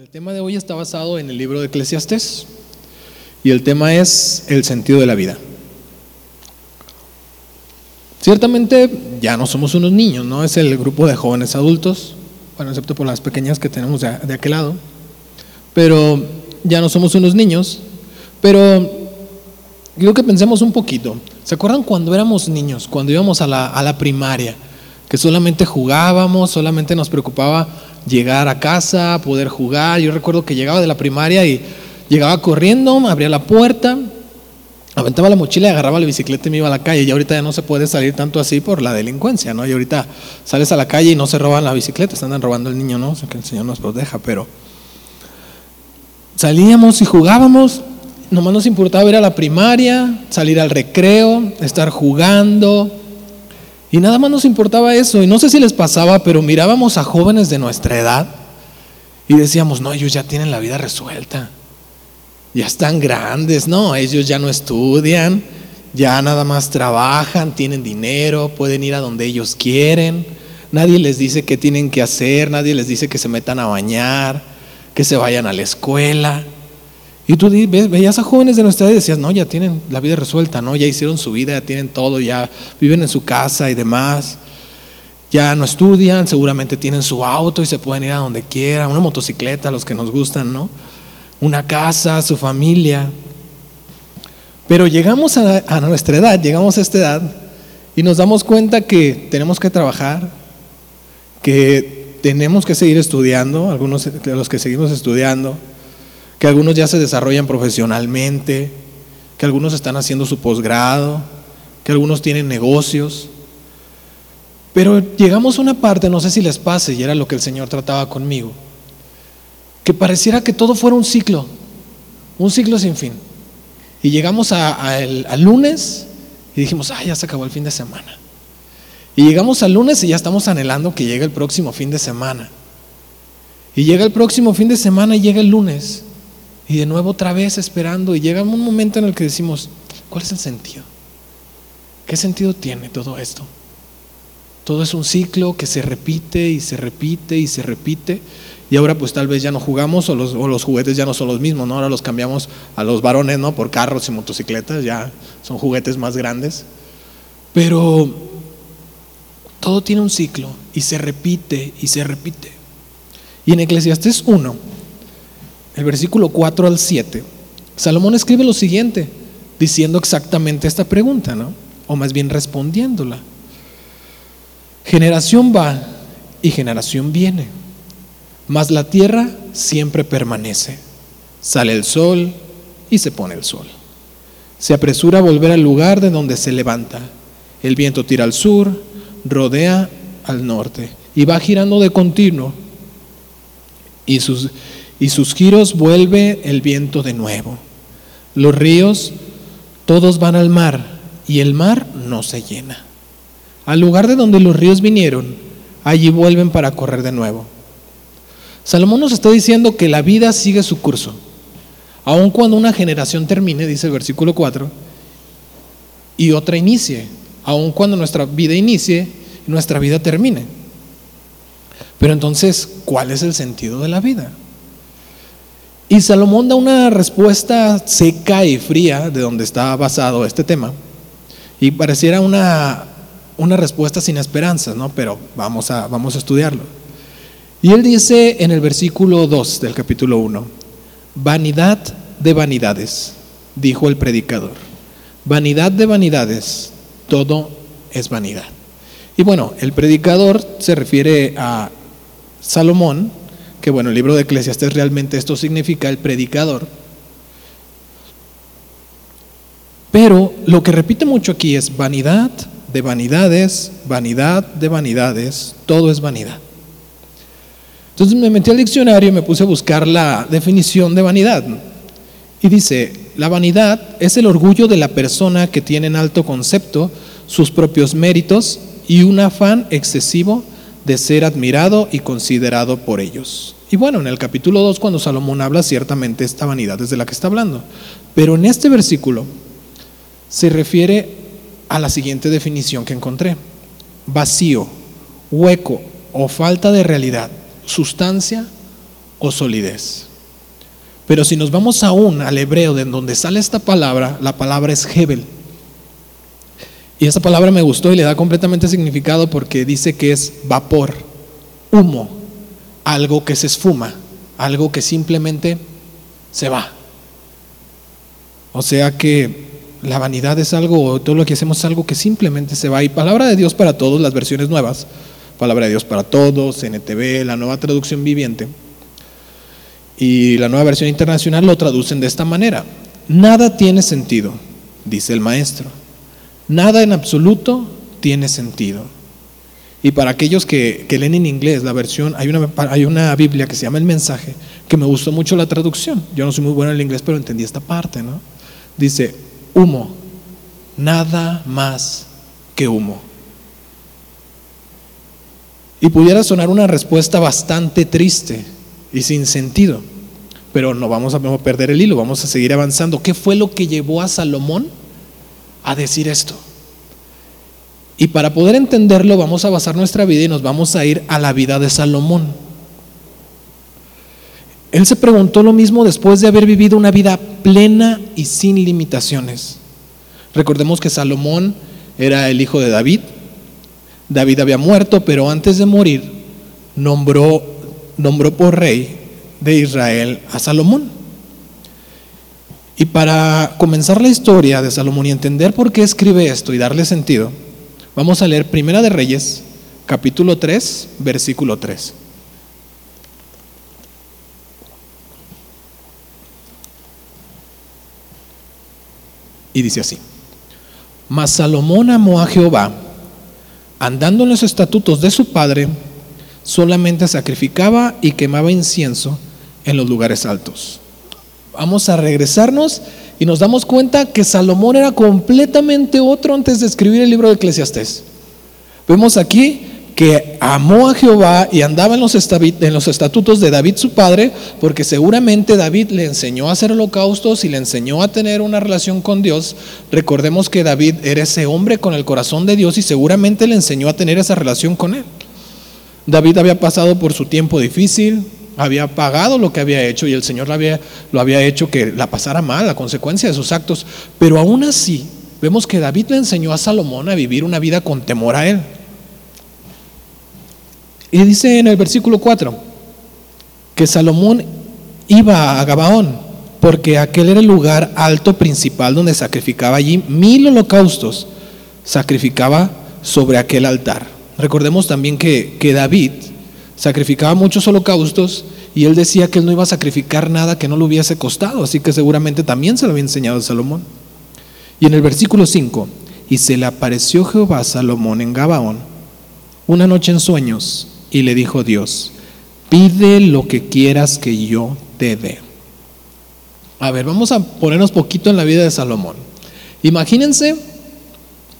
El tema de hoy está basado en el libro de Eclesiastés y el tema es el sentido de la vida. Ciertamente ya no somos unos niños, ¿no? Es el grupo de jóvenes adultos, bueno, excepto por las pequeñas que tenemos de, aquel lado, pero ya no somos unos niños, pero quiero que pensemos un poquito. ¿Se acuerdan cuando éramos niños, cuando íbamos a la primaria, que solamente jugábamos, solamente nos preocupaba llegar a casa, poder jugar? Yo recuerdo que llegaba de la primaria y llegaba corriendo, abría la puerta, aventaba la mochila agarraba la bicicleta y me iba a la calle. Y ahorita ya no se puede salir tanto así por la delincuencia, ¿no? Y ahorita sales a la calle y no se roban la bicicleta, se andan robando el niño, ¿no? O sea, que el Señor nos proteja, pero salíamos y jugábamos Nomás nos importaba ir a la primaria, salir al recreo, estar jugando. Y nada más nos importaba eso. Y no sé si les pasaba, pero mirábamos a jóvenes de nuestra edad y decíamos, no, ellos ya tienen la vida resuelta. Ya están grandes, no, ellos ya no estudian, ya nada más trabajan, tienen dinero, pueden ir a donde ellos quieren. Nadie les dice qué tienen que hacer, nadie les dice que se metan a bañar, que se vayan a la escuela. Y tú veías a jóvenes de nuestra edad y decías, no, ya tienen la vida resuelta, ¿no? Ya hicieron su vida, ya tienen todo, ya viven en su casa y demás. Ya no estudian, seguramente tienen su auto y se pueden ir a donde quieran, una motocicleta, los que nos gustan, ¿no? Una casa, su familia. Pero llegamos a, a nuestra edad, llegamos a esta edad y nos damos cuenta que tenemos que trabajar, que tenemos que seguir estudiando, algunos de los que seguimos estudiando, que algunos ya se desarrollan profesionalmente, que algunos están haciendo su posgrado, que algunos tienen negocios. Pero llegamos a una parte, no sé si les pase, y era lo que el Señor trataba conmigo, que pareciera que todo fuera un ciclo, un ciclo sin fin. Y llegamos al lunes y dijimos, ah, ya se acabó el fin de semana. Y llegamos al lunes y ya estamos anhelando que llegue el próximo fin de semana. Y llega el próximo fin de semana y llega el lunes. Y de nuevo otra vez esperando y llega un momento en el que decimos, ¿cuál es el sentido? ¿Qué sentido tiene todo esto? Todo es un ciclo que se repite y se repite y se repite. Y ahora pues tal vez ya no jugamos o los, o los, juguetes ya no son los mismos, ¿no? Ahora los cambiamos a los varones, ¿no? Por carros y motocicletas, ya son juguetes más grandes. Pero todo tiene un ciclo y se repite y se repite. Y en Eclesiastes 1, el versículo 4 al 7, Salomón escribe lo siguiente, diciendo exactamente esta pregunta, ¿no? O más bien respondiéndola. Generación va y generación viene, mas la tierra siempre permanece. Sale el sol y se pone el sol. Se apresura a volver al lugar de donde se levanta. El viento tira al sur, rodea al norte y va girando de continuo. Y sus y sus giros vuelve el viento de nuevo. Los ríos todos van al mar y el mar no se llena. Al lugar de donde los ríos vinieron, allí vuelven para correr de nuevo. Salomón nos está diciendo que la vida sigue su curso. Aun cuando una generación termine, dice el versículo 4, y otra inicie, aun cuando nuestra vida inicie, nuestra vida termine. Pero entonces, ¿cuál es el sentido de la vida? Y Salomón da una respuesta seca y fría de donde está basado este tema. Y pareciera una, una respuesta sin esperanzas, ¿no? Pero vamos a, vamos a estudiarlo. Y él dice en el versículo 2 del capítulo 1, vanidad de vanidades, dijo el predicador. Vanidad de vanidades, todo es vanidad. Y bueno, el predicador se refiere a Salomón, que bueno, el libro de Eclesiastes realmente esto significa el predicador. Pero lo que repite mucho aquí es vanidad de vanidades, vanidad de vanidades, todo es vanidad. Entonces me metí al diccionario y me puse a buscar la definición de vanidad. Y dice, la vanidad es el orgullo de la persona que tiene en alto concepto sus propios méritos y un afán excesivo de ser admirado y considerado por ellos. Y bueno, en el capítulo 2, cuando Salomón habla, ciertamente esta vanidad es de la que está hablando. Pero en este versículo se refiere a la siguiente definición que encontré. Vacío, hueco o falta de realidad, sustancia o solidez. Pero si nos vamos aún al hebreo de donde sale esta palabra, la palabra es Hebel. Y esa palabra me gustó y le da completamente significado porque dice que es vapor, humo, algo que se esfuma, algo que simplemente se va. O sea que la vanidad es algo, todo lo que hacemos es algo que simplemente se va. Y palabra de Dios para todos, las versiones nuevas, palabra de Dios para todos, NTV, la nueva traducción viviente y la nueva versión internacional lo traducen de esta manera. Nada tiene sentido, dice el maestro. Nada en absoluto tiene sentido. Y para aquellos que, leen en inglés la versión, hay una, hay una Biblia que se llama El Mensaje, que me gustó mucho la traducción. Yo no soy muy bueno en el inglés, pero entendí esta parte, ¿no? Dice, humo, nada más que humo. Y pudiera sonar una respuesta bastante triste y sin sentido, pero no vamos a perder el hilo, vamos a seguir avanzando. ¿Qué fue lo que llevó a Salomón a decir esto? Y para poder entenderlo vamos a basar nuestra vida y nos vamos a ir a la vida de Salomón. Él se preguntó lo mismo después de haber vivido una vida plena y sin limitaciones. Recordemos que Salomón era el hijo de David. David había muerto, pero antes de morir nombró, nombró por rey de Israel a Salomón. Y para comenzar la historia de Salomón y entender por qué escribe esto y darle sentido, vamos a leer Primera de Reyes, capítulo 3, versículo 3. Y dice así, mas Salomón amó a Jehová, andando en los estatutos de su padre, solamente sacrificaba y quemaba incienso en los lugares altos. Vamos a regresarnos y nos damos cuenta que Salomón era completamente otro antes de escribir el libro de Eclesiastés. Vemos aquí que amó a Jehová y andaba en los, en los estatutos de David su padre, porque seguramente David le enseñó a hacer holocaustos y le enseñó a tener una relación con Dios. Recordemos que David era ese hombre con el corazón de Dios y seguramente le enseñó a tener esa relación con él. David había pasado por su tiempo difícil, había pagado lo que había hecho y el Señor lo había, lo había hecho que la pasara mal, la consecuencia de sus actos. Pero aún así, vemos que David le enseñó a Salomón a vivir una vida con temor a él. Y dice en el versículo 4 que Salomón iba a Gabaón, porque aquel era el lugar alto principal donde sacrificaba allí mil holocaustos, sacrificaba sobre aquel altar. Recordemos también que, que David sacrificaba muchos holocaustos y él decía que él no iba a sacrificar nada que no le hubiese costado, así que seguramente también se lo había enseñado a Salomón. Y en el versículo 5, y se le apareció Jehová a Salomón en Gabaón una noche en sueños y le dijo Dios, pide lo que quieras que yo te dé. A ver, vamos a ponernos poquito en la vida de Salomón. Imagínense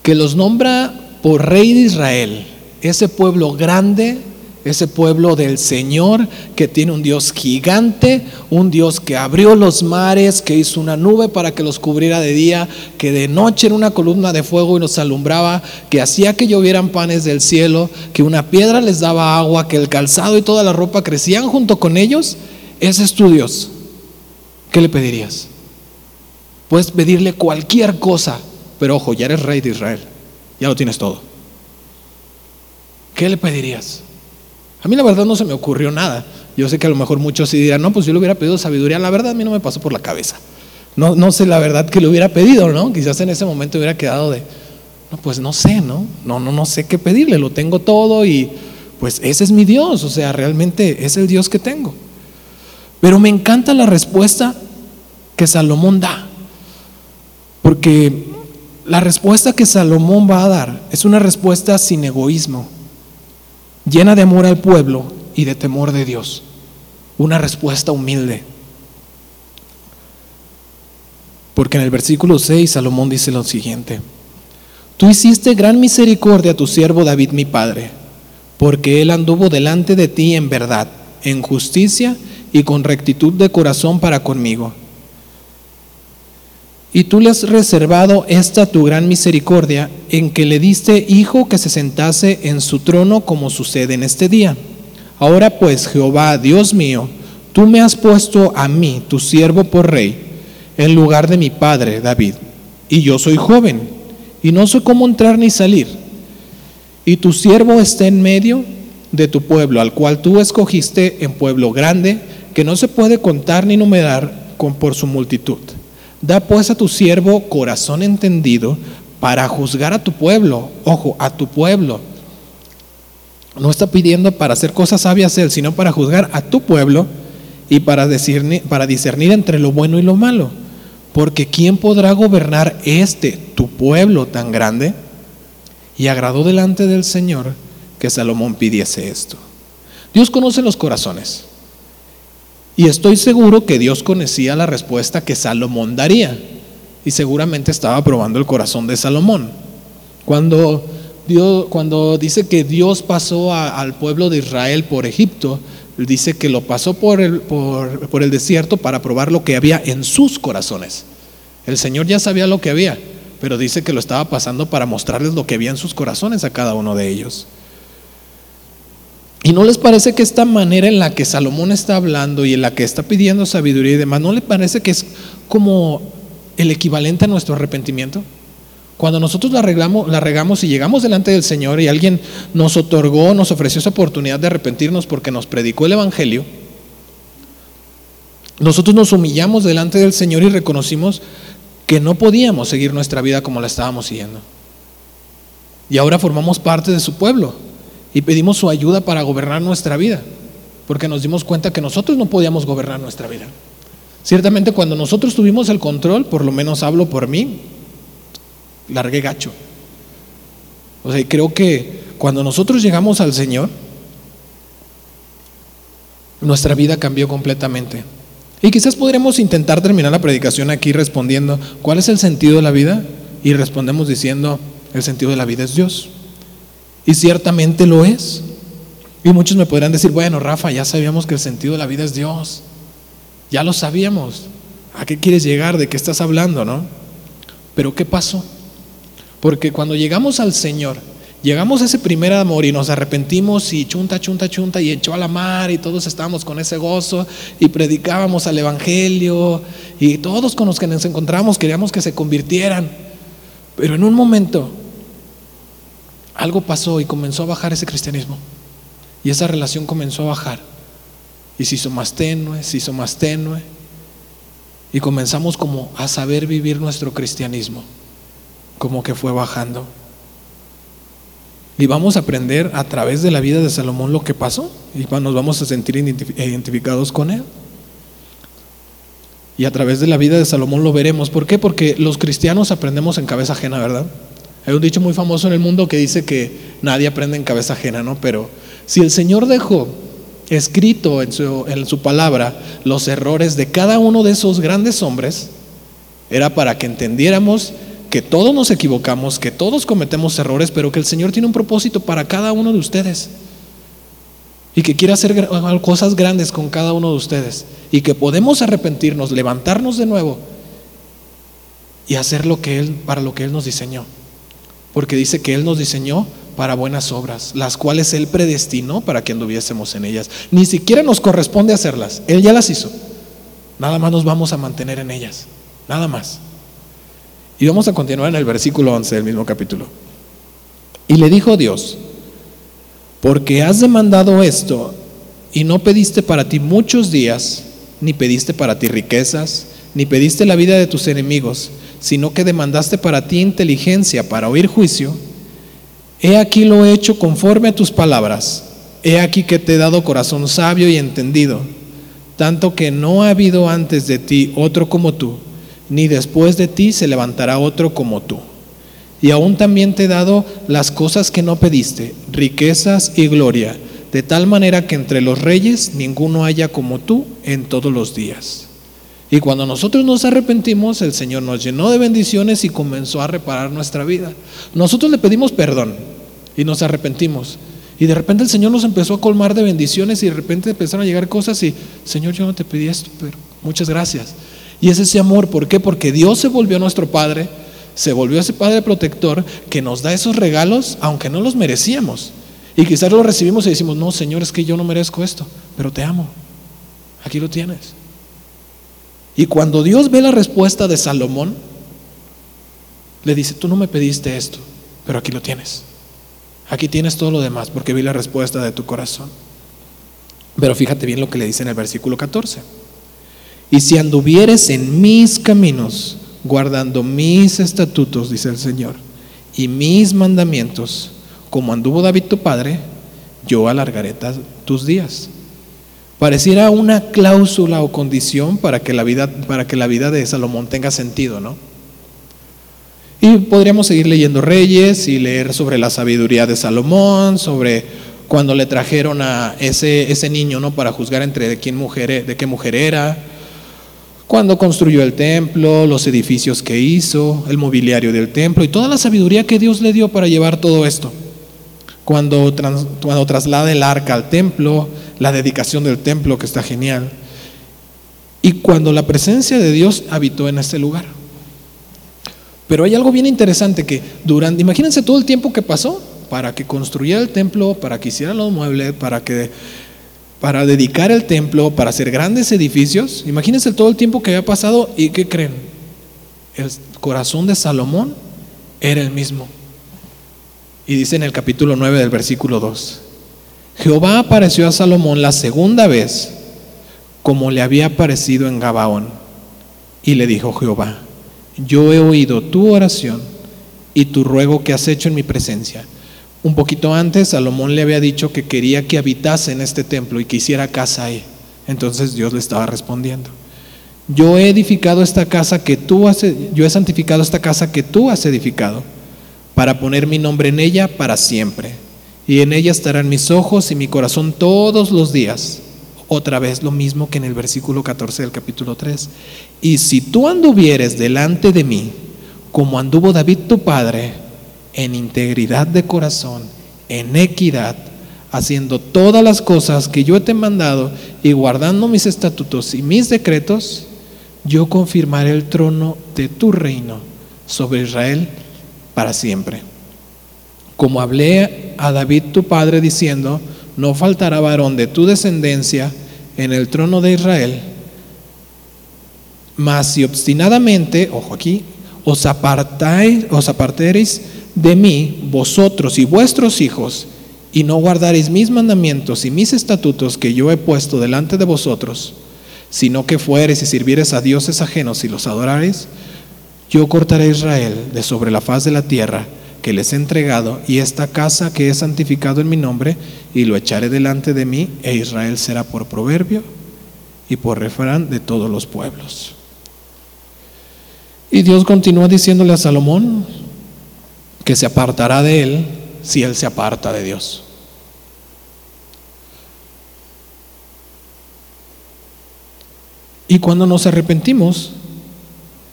que los nombra por rey de Israel, ese pueblo grande, ese pueblo del Señor que tiene un Dios gigante, un Dios que abrió los mares, que hizo una nube para que los cubriera de día, que de noche era una columna de fuego y los alumbraba, que hacía que llovieran panes del cielo, que una piedra les daba agua, que el calzado y toda la ropa crecían junto con ellos. Ese es tu Dios. ¿Qué le pedirías? Puedes pedirle cualquier cosa, pero ojo, ya eres rey de Israel, ya lo tienes todo. ¿Qué le pedirías? A mí la verdad no se me ocurrió nada. Yo sé que a lo mejor muchos sí dirán, no, pues yo le hubiera pedido sabiduría. La verdad a mí no me pasó por la cabeza. No, no sé la verdad que le hubiera pedido, ¿no? Quizás en ese momento hubiera quedado de, no, pues no sé, ¿no? No, no, no sé qué pedirle, lo tengo todo y pues ese es mi Dios, o sea, realmente es el Dios que tengo. Pero me encanta la respuesta que Salomón da, porque la respuesta que Salomón va a dar es una respuesta sin egoísmo llena de amor al pueblo y de temor de Dios. Una respuesta humilde. Porque en el versículo 6 Salomón dice lo siguiente, tú hiciste gran misericordia a tu siervo David mi padre, porque él anduvo delante de ti en verdad, en justicia y con rectitud de corazón para conmigo y tú le has reservado esta tu gran misericordia en que le diste hijo que se sentase en su trono como sucede en este día. Ahora pues, Jehová, Dios mío, tú me has puesto a mí, tu siervo, por rey, en lugar de mi padre David, y yo soy joven, y no sé cómo entrar ni salir. Y tu siervo está en medio de tu pueblo, al cual tú escogiste en pueblo grande, que no se puede contar ni numerar con, por su multitud. Da pues a tu siervo corazón entendido para juzgar a tu pueblo, ojo, a tu pueblo. No está pidiendo para hacer cosas sabias él, sino para juzgar a tu pueblo y para discernir, para discernir entre lo bueno y lo malo. Porque ¿quién podrá gobernar este, tu pueblo tan grande? Y agradó delante del Señor que Salomón pidiese esto. Dios conoce los corazones. Y estoy seguro que Dios conocía la respuesta que Salomón daría. Y seguramente estaba probando el corazón de Salomón. Cuando, Dios, cuando dice que Dios pasó al pueblo de Israel por Egipto, dice que lo pasó por el, por, por el desierto para probar lo que había en sus corazones. El Señor ya sabía lo que había, pero dice que lo estaba pasando para mostrarles lo que había en sus corazones a cada uno de ellos. ¿Y no les parece que esta manera en la que Salomón está hablando y en la que está pidiendo sabiduría y demás, no les parece que es como el equivalente a nuestro arrepentimiento? Cuando nosotros la, arreglamos, la regamos y llegamos delante del Señor y alguien nos otorgó, nos ofreció esa oportunidad de arrepentirnos porque nos predicó el Evangelio, nosotros nos humillamos delante del Señor y reconocimos que no podíamos seguir nuestra vida como la estábamos siguiendo. Y ahora formamos parte de su pueblo y pedimos su ayuda para gobernar nuestra vida, porque nos dimos cuenta que nosotros no podíamos gobernar nuestra vida. Ciertamente cuando nosotros tuvimos el control, por lo menos hablo por mí, largué gacho. O sea, creo que cuando nosotros llegamos al Señor, nuestra vida cambió completamente. Y quizás podremos intentar terminar la predicación aquí respondiendo, ¿cuál es el sentido de la vida? Y respondemos diciendo, el sentido de la vida es Dios. Y ciertamente lo es. Y muchos me podrán decir, bueno, Rafa, ya sabíamos que el sentido de la vida es Dios. Ya lo sabíamos. ¿A qué quieres llegar? ¿De qué estás hablando, no? Pero ¿qué pasó? Porque cuando llegamos al Señor, llegamos a ese primer amor y nos arrepentimos y chunta, chunta, chunta y echó a la mar y todos estábamos con ese gozo y predicábamos al Evangelio y todos con los que nos encontramos queríamos que se convirtieran. Pero en un momento algo pasó y comenzó a bajar ese cristianismo y esa relación comenzó a bajar y se hizo más tenue, se hizo más tenue y comenzamos como a saber vivir nuestro cristianismo como que fue bajando. Y vamos a aprender a través de la vida de Salomón lo que pasó y nos vamos a sentir identificados con él. Y a través de la vida de Salomón lo veremos. ¿Por qué? Porque los cristianos aprendemos en cabeza ajena, ¿verdad? Hay un dicho muy famoso en el mundo que dice que nadie aprende en cabeza ajena, ¿no? Pero si el Señor dejó escrito en su, palabra los errores de cada uno de esos grandes hombres, era para que entendiéramos que todos nos equivocamos, que todos cometemos errores, pero que el Señor tiene un propósito para cada uno de ustedes. Y que quiere hacer cosas grandes con cada uno de ustedes. Y que podemos arrepentirnos, levantarnos de nuevo y hacer lo que Él, para lo que Él nos diseñó. Porque dice que Él nos diseñó para buenas obras, las cuales Él predestinó para que anduviésemos en ellas. Ni siquiera nos corresponde hacerlas, Él ya las hizo. Nada más nos vamos a mantener en ellas, nada más. Y vamos a continuar en el versículo 11 del mismo capítulo. Y le dijo Dios, porque has demandado esto y no pediste para ti muchos días, ni pediste para ti riquezas, ni pediste la vida de tus enemigos, sino que demandaste para ti inteligencia para oír juicio, he aquí lo he hecho conforme a tus palabras, he aquí que te he dado corazón sabio y entendido, tanto que no ha habido antes de ti otro como tú ni después de ti se levantará otro como tú. Y aún también te he dado las cosas que no pediste, riquezas y gloria, de tal manera que entre los reyes ninguno haya como tú en todos los días. Y cuando nosotros nos arrepentimos, el Señor nos llenó de bendiciones y comenzó a reparar nuestra vida. Nosotros le pedimos perdón y nos arrepentimos. Y de repente el Señor nos empezó a colmar de bendiciones y de repente empezaron a llegar cosas y, Señor, yo no te pedí esto, pero muchas gracias. Y es ese amor, ¿por qué? Porque Dios se volvió nuestro Padre, se volvió ese Padre protector que nos da esos regalos aunque no los merecíamos. Y quizás lo recibimos y decimos, no, Señor, es que yo no merezco esto, pero te amo. Aquí lo tienes. Y cuando Dios ve la respuesta de Salomón, le dice, tú no me pediste esto, pero aquí lo tienes. Aquí tienes todo lo demás porque vi la respuesta de tu corazón. Pero fíjate bien lo que le dice en el versículo 14. Y si anduvieres en mis caminos, guardando mis estatutos, dice el Señor, y mis mandamientos, como anduvo David tu padre, yo alargaré tus días. Pareciera una cláusula o condición para que la vida, para que la vida de Salomón tenga sentido, ¿no? Y podríamos seguir leyendo Reyes y leer sobre la sabiduría de Salomón, sobre cuando le trajeron a ese, ese niño, ¿no? Para juzgar entre quién mujer, de qué mujer era, cuando construyó el templo, los edificios que hizo, el mobiliario del templo y toda la sabiduría que Dios le dio para llevar todo esto. Cuando, cuando traslada el arca al templo, la dedicación del templo, que está genial. Y cuando la presencia de Dios habitó en este lugar. Pero hay algo bien interesante que durante, imagínense todo el tiempo que pasó para que construyera el templo, para que hiciera los muebles, para que para dedicar el templo, para hacer grandes edificios. Imagínense todo el tiempo que había pasado y ¿qué creen? El corazón de Salomón era el mismo. Y dice en el capítulo 9 del versículo 2, Jehová apareció a Salomón la segunda vez como le había aparecido en Gabaón. Y le dijo Jehová, yo he oído tu oración y tu ruego que has hecho en mi presencia un poquito antes, Salomón le había dicho que quería que habitase en este templo y que hiciera casa ahí. Entonces Dios le estaba respondiendo. Yo he edificado esta casa que tú has, yo he santificado esta casa que tú has edificado para poner mi nombre en ella para siempre. Y en ella estarán mis ojos y mi corazón todos los días. Otra vez lo mismo que en el versículo 14 del capítulo 3. Y si tú anduvieres delante de mí, como anduvo David tu padre, en integridad de corazón, en equidad, haciendo todas las cosas que yo te he mandado y guardando mis estatutos y mis decretos, yo confirmaré el trono de tu reino sobre Israel para siempre. Como hablé a David tu padre diciendo, no faltará varón de tu descendencia en el trono de Israel, mas si obstinadamente, ojo aquí, os apartáis, os apartaréis de mí, vosotros y vuestros hijos, y no guardaréis mis mandamientos y mis estatutos que yo he puesto delante de vosotros, sino que fueres y sirvieres a dioses ajenos y los adorares, yo cortaré a Israel de sobre la faz de la tierra que les he entregado y esta casa que he santificado en mi nombre, y lo echaré delante de mí, e Israel será por proverbio y por refrán de todos los pueblos. Y Dios continúa diciéndole a Salomón, que se apartará de él si él se aparta de Dios. Y cuando nos arrepentimos,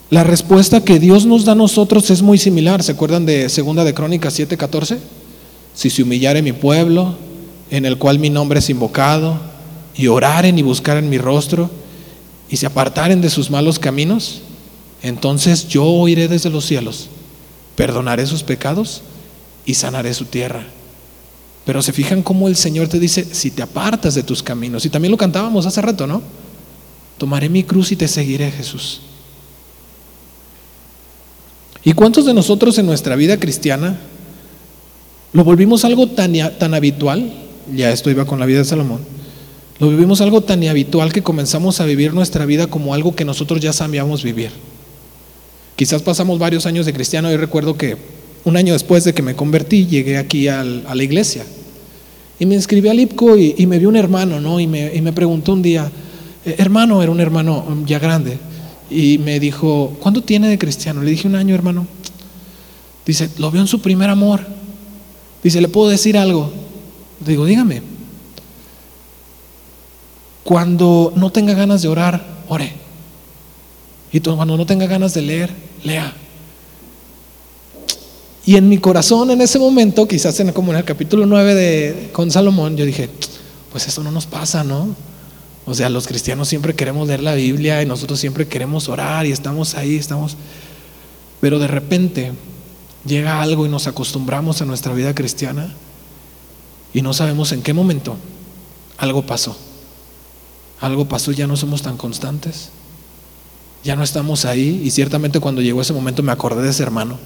la respuesta que Dios nos da a nosotros es muy similar. ¿Se acuerdan de Segunda de Crónicas 7:14? Si se humillare mi pueblo, en el cual mi nombre es invocado, y oraren y buscaren mi rostro, y se apartaren de sus malos caminos, entonces yo oiré desde los cielos perdonaré sus pecados y sanaré su tierra. Pero se fijan cómo el Señor te dice, si te apartas de tus caminos, y también lo cantábamos hace rato, ¿no? Tomaré mi cruz y te seguiré, Jesús. ¿Y cuántos de nosotros en nuestra vida cristiana lo volvimos algo tan, tan habitual? Ya esto iba con la vida de Salomón. Lo vivimos algo tan habitual que comenzamos a vivir nuestra vida como algo que nosotros ya sabíamos vivir. Quizás pasamos varios años de cristiano y recuerdo que un año después de que me convertí llegué aquí a la iglesia y me inscribí al IPCO y, me vio un hermano, ¿no? Y me, y me preguntó un día, eh, hermano, era un hermano ya grande, y me dijo, ¿cuánto tiene de cristiano? Le dije un año, hermano. Dice, lo vio en su primer amor. Dice, ¿le puedo decir algo? Digo, dígame. Cuando no tenga ganas de orar, ore. Y cuando no tenga ganas de leer, lea. Y en mi corazón en ese momento, quizás en, como en el capítulo 9 de, con Salomón, yo dije, pues eso no nos pasa, ¿no? O sea, los cristianos siempre queremos leer la Biblia y nosotros siempre queremos orar y estamos ahí, estamos... Pero de repente llega algo y nos acostumbramos a nuestra vida cristiana y no sabemos en qué momento algo pasó. Algo pasó, ya no somos tan constantes. Ya no estamos ahí y ciertamente cuando llegó ese momento me acordé de ese hermano.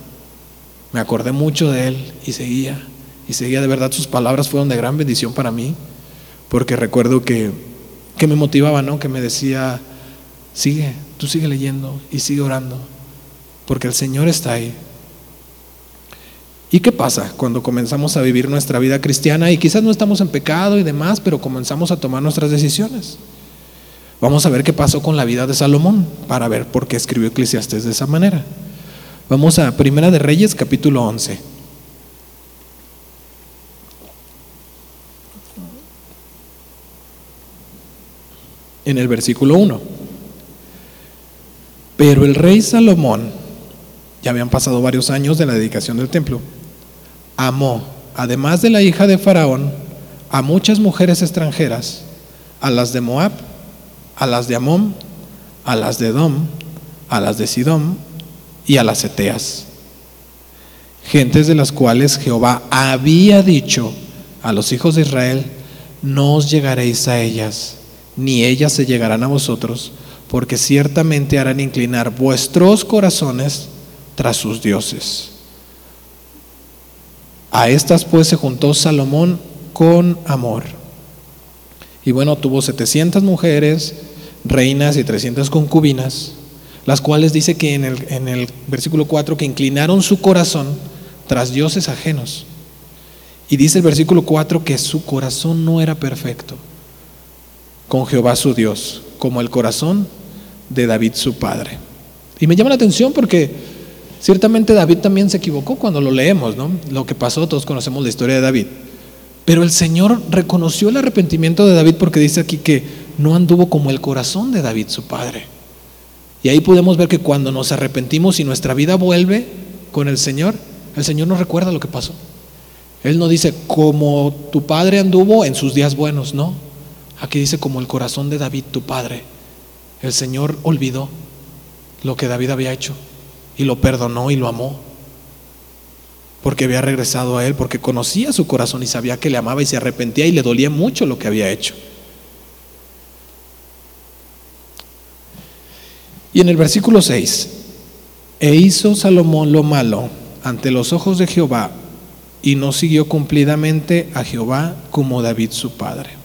Me acordé mucho de él y seguía. Y seguía de verdad, sus palabras fueron de gran bendición para mí, porque recuerdo que, que me motivaba, ¿no? Que me decía, sigue, tú sigue leyendo y sigue orando, porque el Señor está ahí. ¿Y qué pasa cuando comenzamos a vivir nuestra vida cristiana y quizás no estamos en pecado y demás, pero comenzamos a tomar nuestras decisiones? Vamos a ver qué pasó con la vida de Salomón para ver por qué escribió Eclesiastes de esa manera. Vamos a Primera de Reyes capítulo 11. En el versículo 1. Pero el rey Salomón, ya habían pasado varios años de la dedicación del templo, amó, además de la hija de Faraón, a muchas mujeres extranjeras, a las de Moab, a las de Amón, a las de Edom, a las de Sidón y a las Eteas, gentes de las cuales Jehová había dicho a los hijos de Israel, no os llegaréis a ellas, ni ellas se llegarán a vosotros, porque ciertamente harán inclinar vuestros corazones tras sus dioses. A estas pues se juntó Salomón con amor. Y bueno, tuvo 700 mujeres, reinas y 300 concubinas, las cuales dice que en el, en el versículo 4 que inclinaron su corazón tras dioses ajenos. Y dice el versículo 4 que su corazón no era perfecto con Jehová su Dios, como el corazón de David su padre. Y me llama la atención porque Ciertamente David también se equivocó cuando lo leemos, ¿no? Lo que pasó, todos conocemos la historia de David. Pero el Señor reconoció el arrepentimiento de David porque dice aquí que no anduvo como el corazón de David, su padre. Y ahí podemos ver que cuando nos arrepentimos y nuestra vida vuelve con el Señor, el Señor nos recuerda lo que pasó. Él no dice como tu padre anduvo en sus días buenos, no. Aquí dice como el corazón de David, tu padre. El Señor olvidó lo que David había hecho y lo perdonó y lo amó. Porque había regresado a él, porque conocía su corazón y sabía que le amaba y se arrepentía y le dolía mucho lo que había hecho. Y en el versículo 6, e hizo Salomón lo malo ante los ojos de Jehová y no siguió cumplidamente a Jehová como David su padre.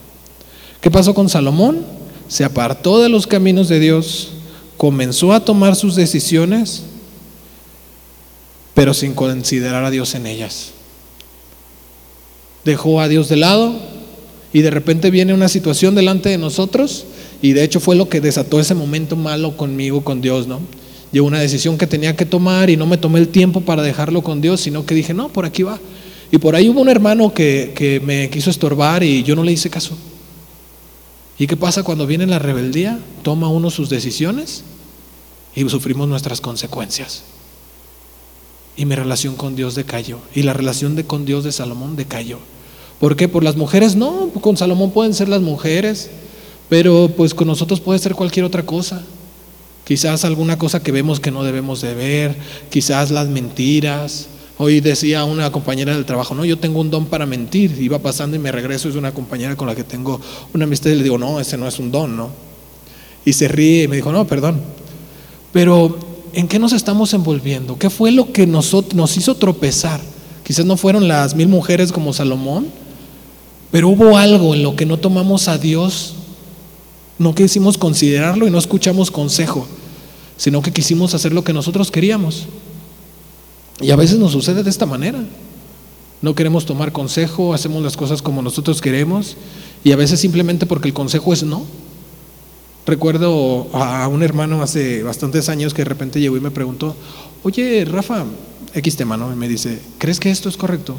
¿Qué pasó con Salomón? Se apartó de los caminos de Dios, comenzó a tomar sus decisiones pero sin considerar a Dios en ellas. Dejó a Dios de lado y de repente viene una situación delante de nosotros y de hecho fue lo que desató ese momento malo conmigo, con Dios, ¿no? Llegó una decisión que tenía que tomar y no me tomé el tiempo para dejarlo con Dios, sino que dije, no, por aquí va. Y por ahí hubo un hermano que, que me quiso estorbar y yo no le hice caso. ¿Y qué pasa cuando viene la rebeldía? Toma uno sus decisiones y sufrimos nuestras consecuencias y mi relación con Dios decayó. Y la relación de, con Dios de Salomón decayó. ¿Por qué? Por las mujeres, no, con Salomón pueden ser las mujeres, pero pues con nosotros puede ser cualquier otra cosa. Quizás alguna cosa que vemos que no debemos de ver, quizás las mentiras. Hoy decía una compañera del trabajo, no, yo tengo un don para mentir. Iba pasando y me regreso, es una compañera con la que tengo una amistad y le digo, no, ese no es un don, ¿no? Y se ríe y me dijo, no, perdón. Pero ¿en qué nos estamos envolviendo? ¿Qué fue lo que nos, nos hizo tropezar? Quizás no fueron las mil mujeres como Salomón, pero hubo algo en lo que no tomamos a Dios, no quisimos considerarlo y no escuchamos consejo, sino que quisimos hacer lo que nosotros queríamos. Y a veces nos sucede de esta manera. No queremos tomar consejo, hacemos las cosas como nosotros queremos y a veces simplemente porque el consejo es no. Recuerdo a un hermano hace bastantes años que de repente llegó y me preguntó, oye Rafa, X tema, ¿no? Y me dice, ¿crees que esto es correcto?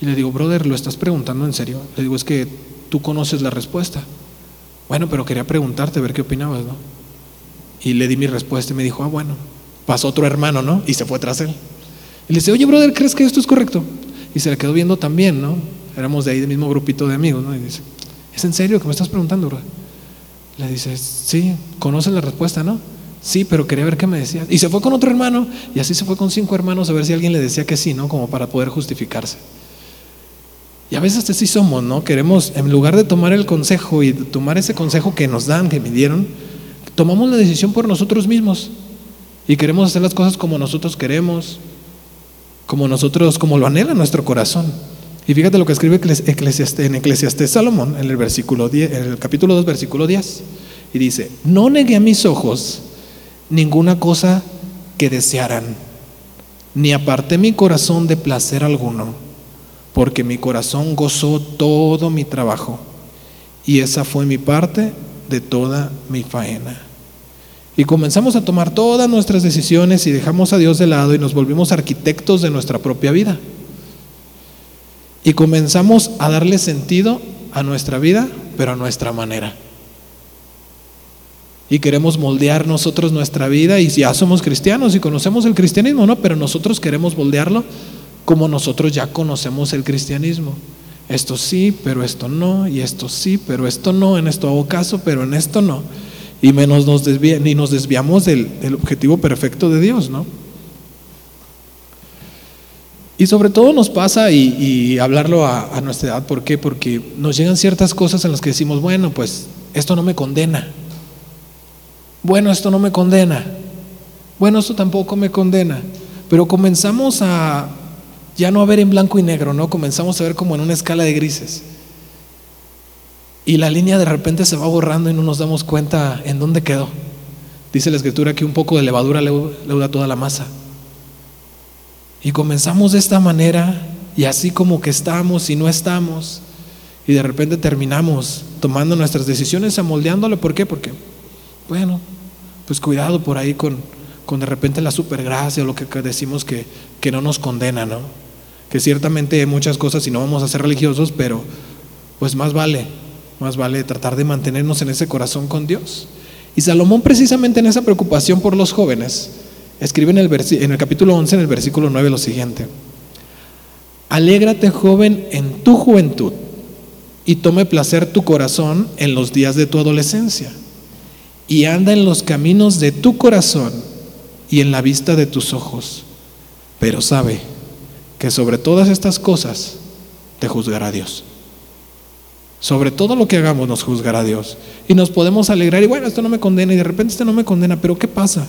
Y le digo, brother, ¿lo estás preguntando en serio? Le digo, es que tú conoces la respuesta. Bueno, pero quería preguntarte, ver qué opinabas, ¿no? Y le di mi respuesta y me dijo, ah, bueno. Pasó otro hermano, ¿no? Y se fue tras él. Y le dice, oye, brother, ¿crees que esto es correcto? Y se le quedó viendo también, ¿no? Éramos de ahí del mismo grupito de amigos, ¿no? Y dice, ¿es en serio que me estás preguntando, brother? Le dice, sí, conoce la respuesta, ¿no? Sí, pero quería ver qué me decía. Y se fue con otro hermano y así se fue con cinco hermanos a ver si alguien le decía que sí, ¿no? Como para poder justificarse. Y a veces así somos, ¿no? Queremos, en lugar de tomar el consejo y tomar ese consejo que nos dan, que me dieron, tomamos la decisión por nosotros mismos y queremos hacer las cosas como nosotros queremos, como nosotros, como lo anhela nuestro corazón. Y fíjate lo que escribe en Eclesiastés Salomón, en el, versículo 10, en el capítulo 2, versículo 10. Y dice, no negué a mis ojos ninguna cosa que desearan, ni aparté mi corazón de placer alguno porque mi corazón gozó todo mi trabajo y esa fue mi parte de toda mi faena. Y comenzamos a tomar todas nuestras decisiones y dejamos a Dios de lado y nos volvimos arquitectos de nuestra propia vida. Y comenzamos a darle sentido a nuestra vida, pero a nuestra manera. Y queremos moldear nosotros nuestra vida y ya somos cristianos y conocemos el cristianismo, ¿no? Pero nosotros queremos moldearlo como nosotros ya conocemos el cristianismo. Esto sí, pero esto no, y esto sí, pero esto no, en esto hago caso, pero en esto no. Y menos nos ni nos desviamos del, objetivo perfecto de Dios, ¿no? Y sobre todo nos pasa, y, hablarlo a, a, nuestra edad, ¿por qué? Porque nos llegan ciertas cosas en las que decimos, bueno, pues esto no me condena. Bueno, esto no me condena. Bueno, esto tampoco me condena. Pero comenzamos a, ya no a ver en blanco y negro, ¿no? Comenzamos a ver como en una escala de grises. Y la línea de repente se va borrando y no nos damos cuenta en dónde quedó. Dice la escritura que un poco de levadura leuda toda la masa. Y comenzamos de esta manera y así como que estamos y no estamos. Y de repente terminamos tomando nuestras decisiones, amoldeándole. ¿Por qué? Porque, bueno, pues cuidado por ahí con, con de repente la supergracia o lo que decimos que, que no nos condena, ¿no? que ciertamente hay muchas cosas y no vamos a ser religiosos, pero pues más vale, más vale tratar de mantenernos en ese corazón con Dios. Y Salomón precisamente en esa preocupación por los jóvenes, escribe en el, en el capítulo 11, en el versículo 9 lo siguiente, Alégrate joven en tu juventud y tome placer tu corazón en los días de tu adolescencia y anda en los caminos de tu corazón y en la vista de tus ojos, pero sabe que sobre todas estas cosas te juzgará Dios. Sobre todo lo que hagamos nos juzgará Dios. Y nos podemos alegrar y bueno, esto no me condena y de repente esto no me condena, pero ¿qué pasa?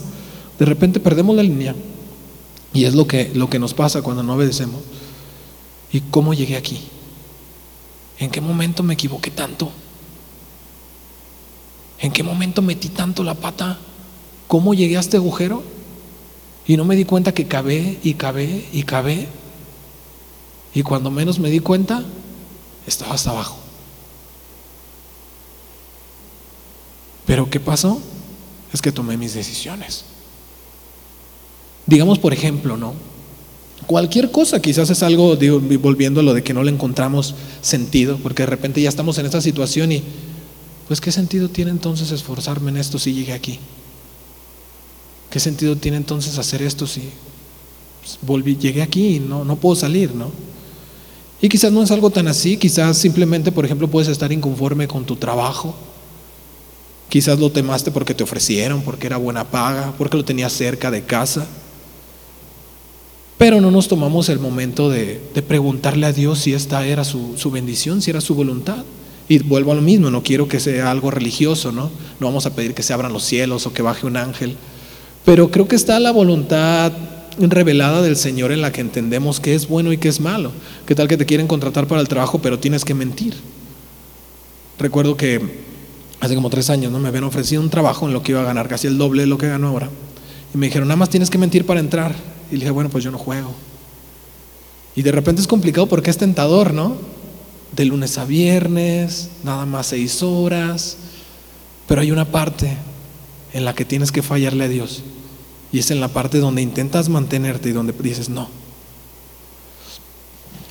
De repente perdemos la línea. Y es lo que, lo que nos pasa cuando no obedecemos. ¿Y cómo llegué aquí? ¿En qué momento me equivoqué tanto? ¿En qué momento metí tanto la pata? ¿Cómo llegué a este agujero? Y no me di cuenta que cabé y cabé y cabé y cuando menos me di cuenta, estaba hasta abajo. Pero ¿qué pasó? Es que tomé mis decisiones. Digamos, por ejemplo, ¿no? Cualquier cosa, quizás es algo, digo, volviendo a lo de que no le encontramos sentido, porque de repente ya estamos en esta situación y, pues, ¿qué sentido tiene entonces esforzarme en esto si llegué aquí? ¿Qué sentido tiene entonces hacer esto si pues, volví, llegué aquí y no, no puedo salir, ¿no? Y quizás no es algo tan así, quizás simplemente, por ejemplo, puedes estar inconforme con tu trabajo. Quizás lo temaste porque te ofrecieron, porque era buena paga, porque lo tenías cerca de casa. Pero no nos tomamos el momento de, preguntarle a Dios si esta era su, su, bendición, si era su voluntad. Y vuelvo a lo mismo, no quiero que sea algo religioso, ¿no? No vamos a pedir que se abran los cielos o que baje un ángel. Pero creo que está la voluntad revelada del Señor en la que entendemos qué es bueno y qué es malo. ¿Qué tal que te quieren contratar para el trabajo pero tienes que mentir? Recuerdo que hace como tres años ¿no? me habían ofrecido un trabajo en lo que iba a ganar casi el doble de lo que gano ahora. Y me dijeron, nada más tienes que mentir para entrar. Y le dije, bueno, pues yo no juego. Y de repente es complicado porque es tentador, ¿no? De lunes a viernes, nada más seis horas. Pero hay una parte en la que tienes que fallarle a Dios. Y es en la parte donde intentas mantenerte y donde dices no.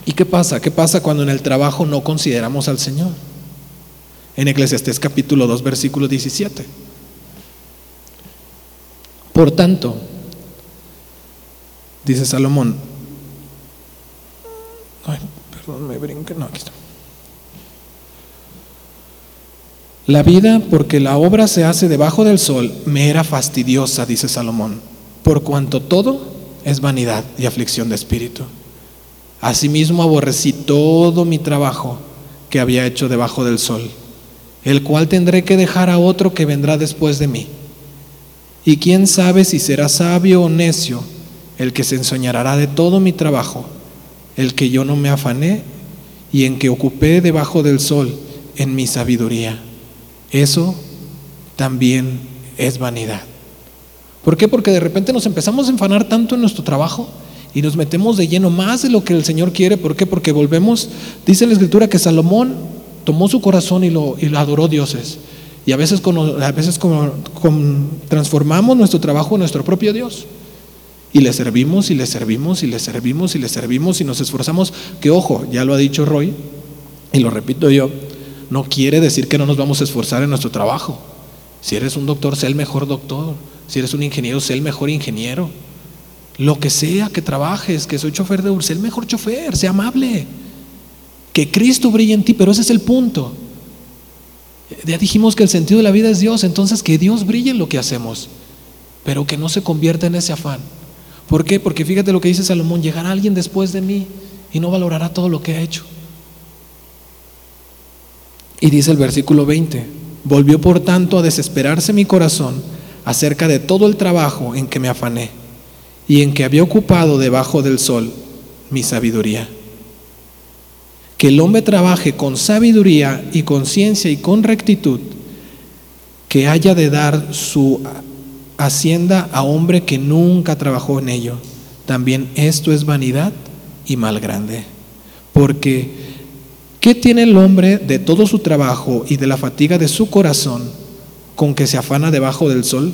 ¿Y qué pasa? ¿Qué pasa cuando en el trabajo no consideramos al Señor? En Eclesiastés capítulo 2, versículo 17. Por tanto, dice Salomón, ay, perdón, me no, aquí está. La vida, porque la obra se hace debajo del sol, me era fastidiosa, dice Salomón, por cuanto todo es vanidad y aflicción de espíritu. Asimismo aborrecí todo mi trabajo que había hecho debajo del sol, el cual tendré que dejar a otro que vendrá después de mí. Y quién sabe si será sabio o necio el que se ensoñará de todo mi trabajo, el que yo no me afané y en que ocupé debajo del sol en mi sabiduría. Eso también es vanidad. ¿Por qué? Porque de repente nos empezamos a enfanar tanto en nuestro trabajo y nos metemos de lleno más de lo que el Señor quiere. ¿Por qué? Porque volvemos, dice la Escritura que Salomón tomó su corazón y lo, y adoró dioses. Y a veces, a veces transformamos nuestro trabajo en nuestro propio Dios. Y le servimos y le servimos y le servimos y le servimos y nos esforzamos. Que ojo, ya lo ha dicho Roy, y lo repito yo, no quiere decir que no nos vamos a esforzar en nuestro trabajo. Si eres un doctor, sé el mejor doctor. Si eres un ingeniero, sé el mejor ingeniero. Lo que sea que trabajes, que soy chofer de Uber, sé el mejor chofer, sé amable. Que Cristo brille en ti, pero ese es el punto. Ya dijimos que el sentido de la vida es Dios, entonces que Dios brille en lo que hacemos, pero que no se convierta en ese afán. ¿Por qué? Porque fíjate lo que dice Salomón, llegará alguien después de mí y no valorará todo lo que ha hecho. Y dice el versículo 20, volvió por tanto a desesperarse mi corazón acerca de todo el trabajo en que me afané y en que había ocupado debajo del sol mi sabiduría. Que el hombre trabaje con sabiduría y conciencia y con rectitud, que haya de dar su hacienda a hombre que nunca trabajó en ello. También esto es vanidad y mal grande. Porque, ¿qué tiene el hombre de todo su trabajo y de la fatiga de su corazón con que se afana debajo del sol?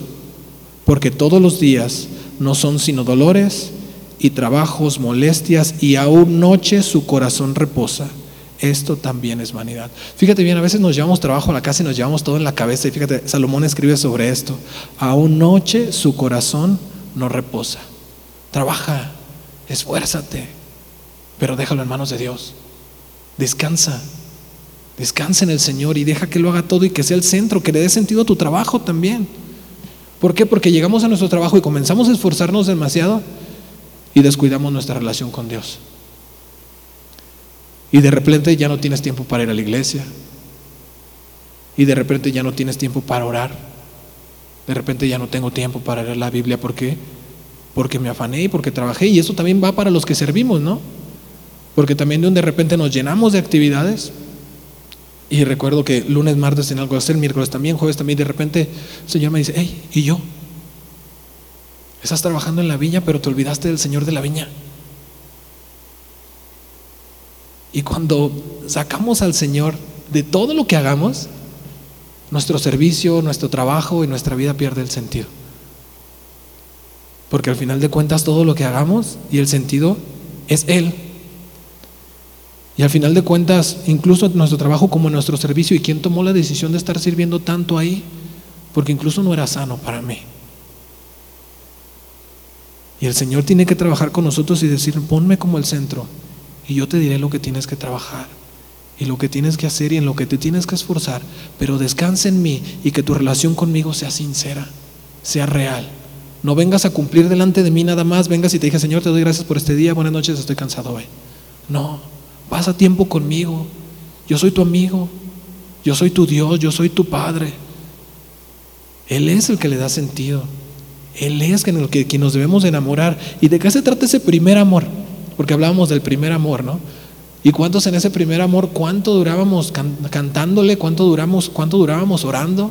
Porque todos los días no son sino dolores y trabajos, molestias, y aún noche su corazón reposa. Esto también es vanidad. Fíjate bien, a veces nos llevamos trabajo a la casa y nos llevamos todo en la cabeza. Y fíjate, Salomón escribe sobre esto. Aún noche su corazón no reposa. Trabaja, esfuérzate, pero déjalo en manos de Dios. Descansa. Descansa en el Señor y deja que lo haga todo y que sea el centro, que le dé sentido a tu trabajo también. ¿Por qué? Porque llegamos a nuestro trabajo y comenzamos a esforzarnos demasiado y descuidamos nuestra relación con Dios. Y de repente ya no tienes tiempo para ir a la iglesia. Y de repente ya no tienes tiempo para orar. De repente ya no tengo tiempo para leer la Biblia. ¿Por qué? Porque me afané y porque trabajé. Y eso también va para los que servimos, ¿no? Porque también de repente nos llenamos de actividades. Y recuerdo que lunes, martes tenía algo hacer, miércoles también, jueves también. De repente el Señor me dice, hey, ¿y yo? Estás trabajando en la viña, pero te olvidaste del Señor de la viña. Y cuando sacamos al Señor de todo lo que hagamos, nuestro servicio, nuestro trabajo y nuestra vida pierde el sentido. Porque al final de cuentas todo lo que hagamos y el sentido es Él. Y al final de cuentas, incluso nuestro trabajo como nuestro servicio, ¿y quién tomó la decisión de estar sirviendo tanto ahí? Porque incluso no era sano para mí. Y el Señor tiene que trabajar con nosotros y decir, ponme como el centro y yo te diré lo que tienes que trabajar y lo que tienes que hacer y en lo que te tienes que esforzar, pero descansa en mí y que tu relación conmigo sea sincera, sea real. No vengas a cumplir delante de mí nada más, vengas y te dije, Señor, te doy gracias por este día, buenas noches, estoy cansado hoy. No, pasa tiempo conmigo, yo soy tu amigo, yo soy tu Dios, yo soy tu Padre. Él es el que le da sentido, Él es el que, quien nos debemos enamorar. ¿Y de qué se trata ese primer amor? porque hablábamos del primer amor, ¿no? ¿Y cuántos en ese primer amor, cuánto durábamos cantándole, cuánto duramos, cuánto durábamos orando?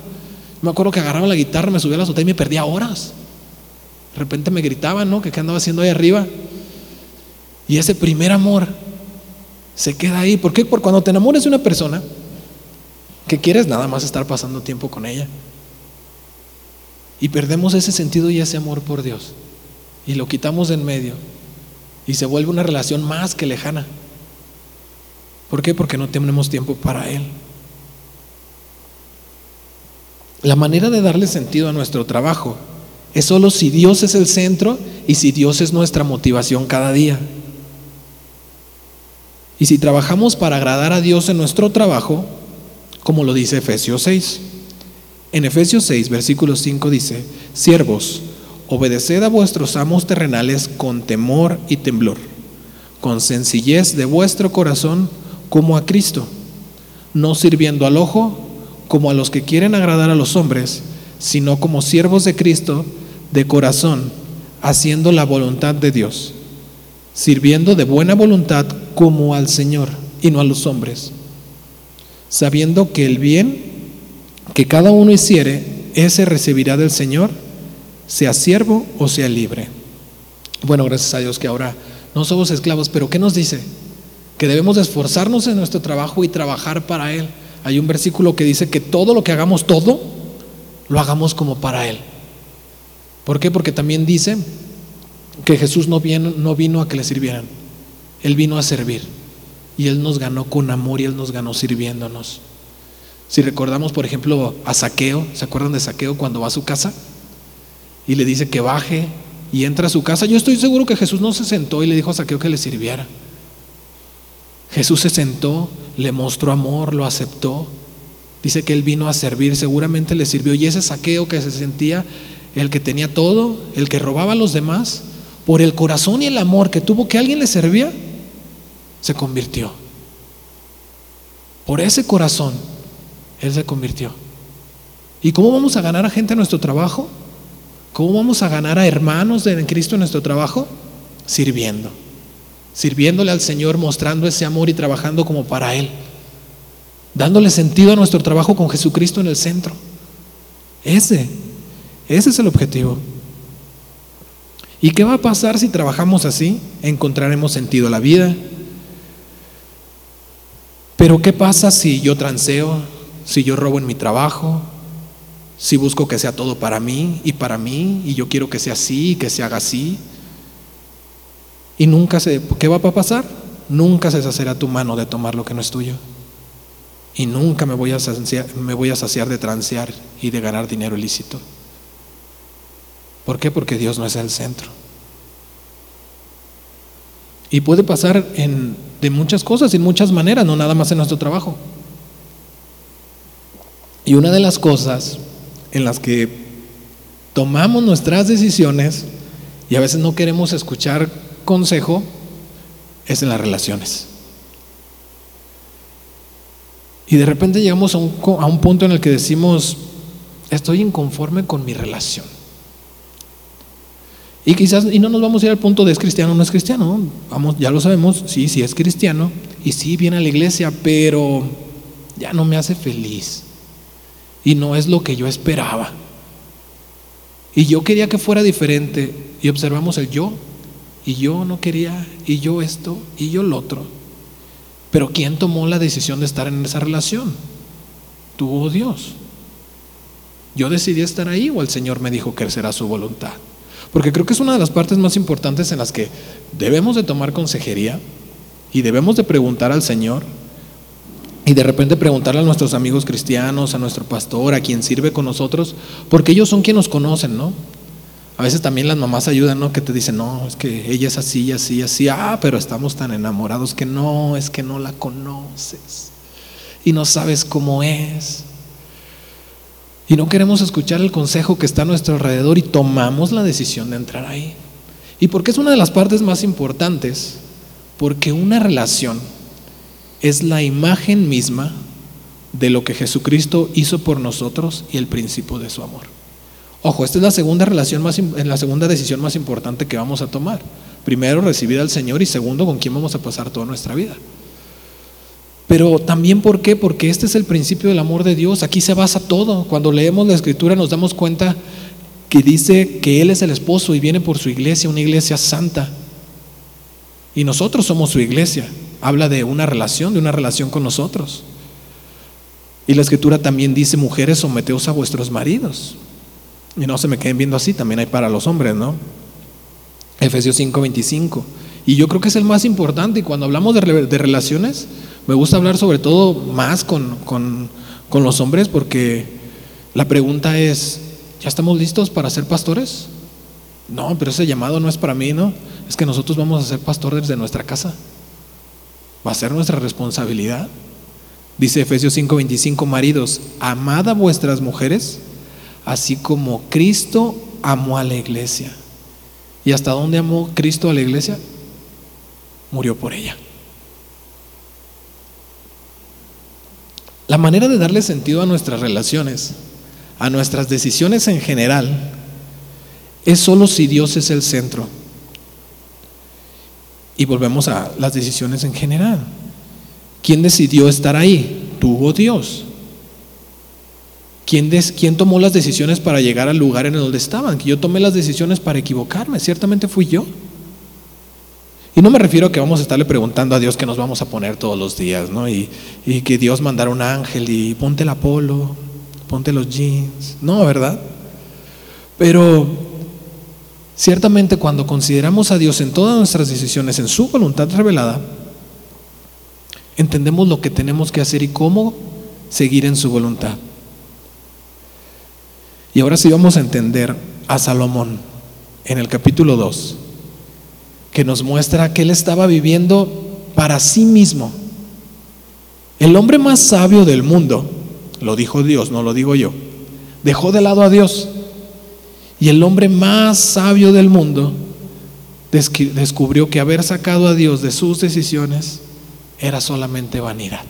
Me acuerdo que agarraba la guitarra, me subía a la azotea y me perdía horas. De repente me gritaban, ¿no? Que qué andaba haciendo ahí arriba. Y ese primer amor se queda ahí. ¿Por qué? Porque cuando te enamores de una persona, que quieres nada más estar pasando tiempo con ella. Y perdemos ese sentido y ese amor por Dios. Y lo quitamos de en medio y se vuelve una relación más que lejana. ¿Por qué? Porque no tenemos tiempo para Él. La manera de darle sentido a nuestro trabajo es solo si Dios es el centro y si Dios es nuestra motivación cada día. Y si trabajamos para agradar a Dios en nuestro trabajo, como lo dice Efesios 6. En Efesios 6, versículo 5 dice, siervos, Obedeced a vuestros amos terrenales con temor y temblor, con sencillez de vuestro corazón como a Cristo, no sirviendo al ojo como a los que quieren agradar a los hombres, sino como siervos de Cristo de corazón, haciendo la voluntad de Dios, sirviendo de buena voluntad como al Señor y no a los hombres, sabiendo que el bien que cada uno hiciere, ese recibirá del Señor, sea siervo o sea libre. Bueno, gracias a Dios que ahora no somos esclavos, pero ¿qué nos dice? Que debemos esforzarnos en nuestro trabajo y trabajar para Él. Hay un versículo que dice que todo lo que hagamos, todo, lo hagamos como para Él. ¿Por qué? Porque también dice que Jesús no vino, no vino a que le sirvieran, Él vino a servir. Y Él nos ganó con amor y Él nos ganó sirviéndonos. Si recordamos, por ejemplo, a Saqueo, ¿se acuerdan de Saqueo cuando va a su casa? Y le dice que baje y entra a su casa. Yo estoy seguro que Jesús no se sentó y le dijo a Saqueo que le sirviera. Jesús se sentó, le mostró amor, lo aceptó. Dice que él vino a servir, seguramente le sirvió. Y ese saqueo que se sentía el que tenía todo, el que robaba a los demás, por el corazón y el amor que tuvo que alguien le servía, se convirtió. Por ese corazón él se convirtió. ¿Y cómo vamos a ganar a gente en nuestro trabajo? ¿Cómo vamos a ganar a hermanos de Cristo en nuestro trabajo? Sirviendo. Sirviéndole al Señor, mostrando ese amor y trabajando como para Él. Dándole sentido a nuestro trabajo con Jesucristo en el centro. Ese, ese es el objetivo. ¿Y qué va a pasar si trabajamos así? Encontraremos sentido a la vida. Pero ¿qué pasa si yo transeo, si yo robo en mi trabajo, si busco que sea todo para mí y para mí, y yo quiero que sea así y que se haga así. Y nunca se, ¿qué va a pasar? Nunca se saciará tu mano de tomar lo que no es tuyo. Y nunca me voy a saciar, me voy a saciar de transear y de ganar dinero ilícito. ¿Por qué? Porque Dios no es el centro. Y puede pasar en, de muchas cosas, en muchas maneras, no nada más en nuestro trabajo. Y una de las cosas en las que tomamos nuestras decisiones y a veces no queremos escuchar consejo es en las relaciones. Y de repente llegamos a un, punto en el que decimos, estoy inconforme con mi relación. Y quizás, y no nos vamos a ir al punto de es cristiano o no es cristiano, vamos, ya lo sabemos, sí, sí es cristiano, y sí viene a la iglesia, pero ya no me hace feliz y no es lo que yo esperaba. Y yo quería que fuera diferente y observamos el yo y yo no quería y yo esto y yo lo otro. Pero ¿quién tomó la decisión de estar en esa relación? Tuvo Dios. Yo decidí estar ahí o el Señor me dijo que será su voluntad. Porque creo que es una de las partes más importantes en las que debemos de tomar consejería y debemos de preguntar al Señor y de repente preguntarle a nuestros amigos cristianos, a nuestro pastor, a quien sirve con nosotros, porque ellos son quienes nos conocen, ¿no? A veces también las mamás ayudan, ¿no? Que te dicen, no, es que ella es así, así, así, ah, pero estamos tan enamorados que no, es que no la conoces y no sabes cómo es. Y no queremos escuchar el consejo que está a nuestro alrededor y tomamos la decisión de entrar ahí. ¿Y porque es una de las partes más importantes? Porque una relación es la imagen misma de lo que Jesucristo hizo por nosotros y el principio de su amor. Ojo, esta es la segunda relación más la segunda decisión más importante que vamos a tomar. Primero, recibir al Señor y segundo, con quién vamos a pasar toda nuestra vida. Pero también, ¿por qué? Porque este es el principio del amor de Dios. Aquí se basa todo. Cuando leemos la Escritura nos damos cuenta que dice que Él es el esposo y viene por su iglesia, una iglesia santa. Y nosotros somos su iglesia habla de una relación, de una relación con nosotros. Y la escritura también dice, mujeres, someteos a vuestros maridos. Y no se me queden viendo así, también hay para los hombres, ¿no? Efesios 5:25. Y yo creo que es el más importante. Y cuando hablamos de, relaciones, me gusta hablar sobre todo más con, con, con los hombres porque la pregunta es, ¿ya estamos listos para ser pastores? No, pero ese llamado no es para mí, ¿no? Es que nosotros vamos a ser pastores de nuestra casa. Va a ser nuestra responsabilidad. Dice Efesios 5:25, maridos, amad a vuestras mujeres, así como Cristo amó a la iglesia. ¿Y hasta dónde amó Cristo a la iglesia? murió por ella. La manera de darle sentido a nuestras relaciones, a nuestras decisiones en general, es solo si Dios es el centro. Y volvemos a las decisiones en general. ¿Quién decidió estar ahí? ¿Tú o Dios? ¿Quién, ¿Quién, tomó las decisiones para llegar al lugar en donde estaban? Que yo tomé las decisiones para equivocarme. Ciertamente fui yo. Y no me refiero a que vamos a estarle preguntando a Dios que nos vamos a poner todos los días, ¿no? Y, que Dios mandara un ángel y ponte el polo, ponte los jeans. No, ¿verdad? Pero ciertamente cuando consideramos a Dios en todas nuestras decisiones, en su voluntad revelada, entendemos lo que tenemos que hacer y cómo seguir en su voluntad. Y ahora sí vamos a entender a Salomón en el capítulo 2 que nos muestra que él estaba viviendo para sí mismo. El hombre más sabio del mundo, lo dijo Dios, no lo digo yo, dejó de lado a Dios. Y el hombre más sabio del mundo descubrió que haber sacado a Dios de sus decisiones era solamente vanidad.